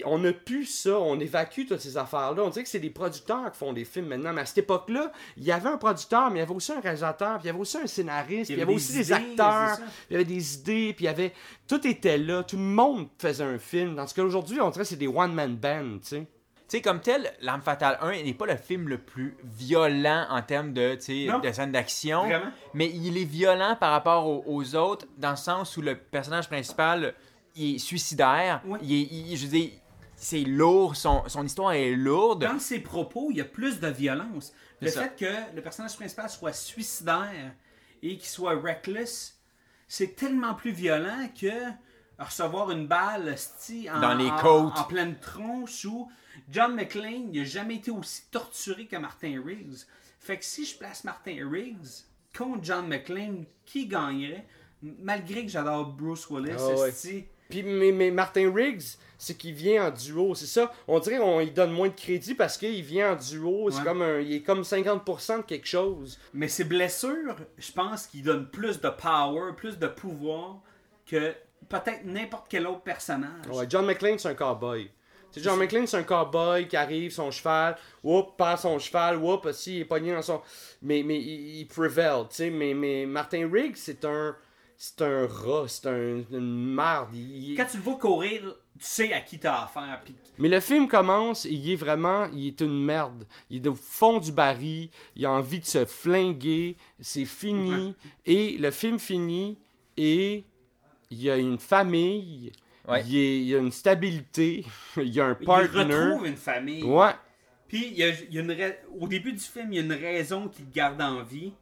on n'a plus ça, on évacue toutes ces affaires-là. On dirait que c'est des producteurs qui font des films maintenant, mais à cette époque-là, il y avait un producteur, mais il y avait aussi un réalisateur, puis il y avait aussi un scénariste, puis il y avait aussi des, idées, acteurs, il y avait des idées, puis il y avait... Tout était là, tout le monde faisait un film. Dans ce qu'aujourd'hui, on dirait que c'est des one-man band, tu sais. Tu sais, comme tel, L'Arme Fatale 1 n'est pas le film le plus violent en termes de, de scènes d'action. Mais il est violent par rapport aux, aux autres, dans le sens où le personnage principal il est suicidaire. Oui. Il est, il- je veux dire, c'est lourd, son, son histoire est lourde. Dans ses propos, il y a plus de violence. Le ça. fait que le personnage principal soit suicidaire et qu'il soit reckless, c'est tellement plus violent que recevoir une balle sti, en, Dans les en- en pleine tronche ou John McClane il a jamais été aussi torturé que Martin Riggs. Fait que si je place Martin Riggs contre John McClane, qui gagnerait? Malgré que j'adore Bruce Willis, Ah ouais. Puis mais, mais Martin Riggs, c'est qu'il vient en duo, c'est ça? On dirait qu'on lui donne moins de crédit parce qu'il vient en duo, c'est Ouais. comme un, il est comme 50% de quelque chose. Mais ses blessures, je pense qu'il donne plus de power, plus de pouvoir que peut-être n'importe quel autre personnage. Ouais, John McClane, c'est un cowboy. Sais, John McClane, c'est un cowboy qui arrive, son cheval, whoop, perd son cheval, whoop, aussi, il est pogné dans son. Mais, mais il, il prevail, tu sais. Mais, mais Martin Riggs, c'est un. C'est un rat, c'est un, une il- Quand tu le vois courir, tu sais à qui t'as affaire. Mais le film commence il est vraiment, il est une merde. Il est au fond du baril, il a envie de se flinguer, c'est fini. Et le film finit et il y a une famille, Ouais. il, est- il y a une stabilité, il y a un il partner. retrouve une famille. Ouais. Puis il y a, il y a une au début du film, il y a une raison qui le garde en vie.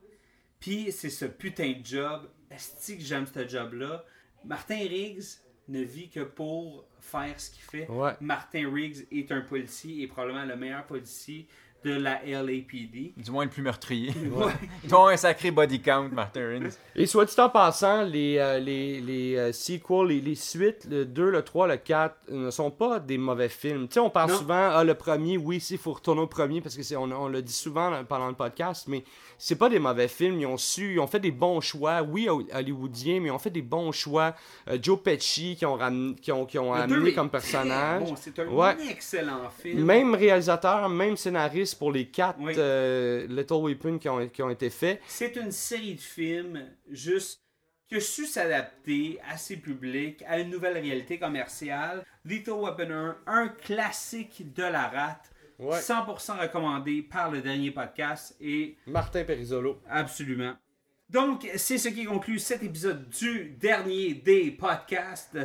Puis c'est ce putain de job. Est-ce que j'aime ce job-là? Martin Riggs ne vit que pour faire ce qu'il fait. Ouais. Martin Riggs est un policier et probablement le meilleur policier de la LAPD. Du moins le plus meurtrier. Ouais. Ils ont un sacré body count, Martin. Et soit dit en passant, les, euh, les, les euh, sequels, les, les suites, le 2, le 3, le 4, ne sont pas des mauvais films. Tu sais, on parle Non. souvent, ah, le premier, oui, il faut retourner au premier, parce que c'est, on, on le dit souvent pendant le podcast, mais c'est pas des mauvais films. Ils ont su, ils ont fait des bons choix, oui, ho- hollywoodiens, mais ils ont fait des bons choix. Euh, Joe Pesci, qui ont, ram- qui ont, qui ont amené comme personnage. bon. C'est un Ouais. excellent film. Même réalisateur, même scénariste pour les quatre Oui. euh, Little Weapon qui ont, qui ont été faits. C'est une série de films juste qui a su s'adapter à ses publics, à une nouvelle réalité commerciale. Little Weaponer, un classique de la rate, Ouais. 100% recommandé par le dernier podcast et Martin Perisolo. absolument. Donc, c'est ce qui conclut cet épisode du dernier des podcasts.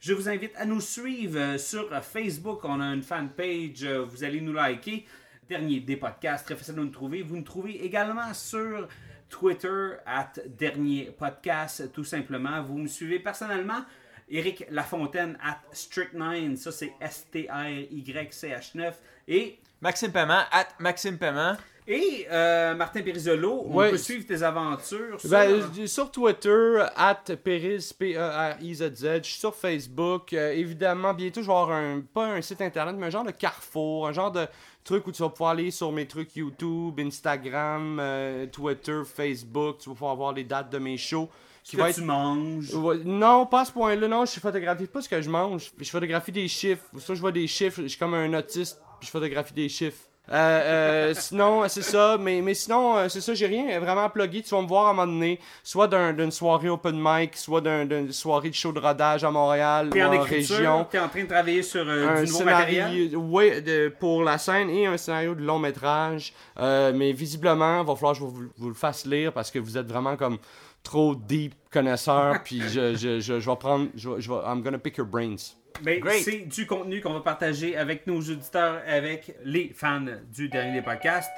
Je vous invite à nous suivre euh, sur Facebook. On a une fanpage. euh, Vous allez nous liker. Dernier des podcasts, très facile de nous trouver. Vous nous trouvez également sur Twitter, at Dernier Podcast, tout simplement. Vous me suivez personnellement. Eric Lafontaine, at Strict9, ça c'est S-T-R-Y-C-H-9. Et, Maxime Paiement, at Maxime Paiement. et euh, Martin Perisolo, on peut suivre tes aventures sur... Ben, sur Twitter, at Periz, P-E-R-I-Z-Z. Je suis sur Facebook. Euh, évidemment, bientôt, je vais avoir un, pas un site internet, mais un genre de carrefour, un genre de truc où tu vas pouvoir aller sur mes trucs YouTube, Instagram, euh, Twitter, Facebook. Tu vas pouvoir voir les dates de mes shows. Qui que va tu être... manges. Non, pas à ce point-là, non, je photographie pas ce que je mange, je photographie des chiffres. Ça, je vois des chiffres, je suis comme un autiste, puis je photographie des chiffres. Euh, euh, sinon, c'est ça, mais, mais sinon, euh, c'est ça, j'ai rien vraiment plugué. Tu vas me voir à un moment donné, soit d'un- d'une soirée open mic, soit d'un- d'une soirée de show de rodage à Montréal ou en en région. t'es en train de travailler sur euh, Un du nouveau matériel? scénario, ouais, de- pour la scène et un scénario de long métrage. Euh, mais visiblement, il va falloir que je vous, vous le fasse lire parce que vous êtes vraiment comme trop deep connaisseur. puis je, je, je, je vais prendre, je, vais- je vais, I'm gonna pick your brains. Ben, c'est du contenu qu'on va partager avec nos auditeurs, avec les fans du dernier podcast.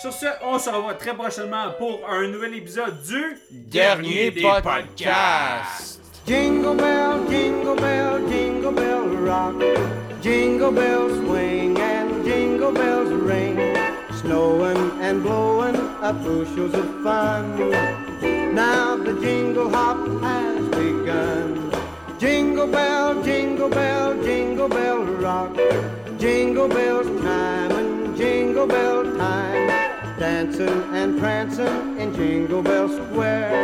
Sur ce, on se revoit très prochainement pour un nouvel épisode du Dernier des podcast. Jingle bell, jingle bell, jingle bell rock. Jingle bells swing and jingle bells ring. Snowing and blowing up bushels of fun. Now the jingle hop has begun. Jingle bell, jingle bell, jingle bell rock. Jingle bells time and jingle bell time. Dancing and prancing in Jingle Bell Square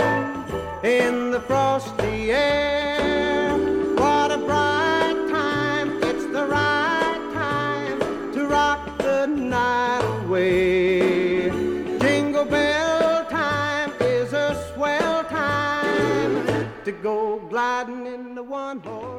in the frosty air. What a bright time, it's the right time to rock the night away. Go gliding in the one horse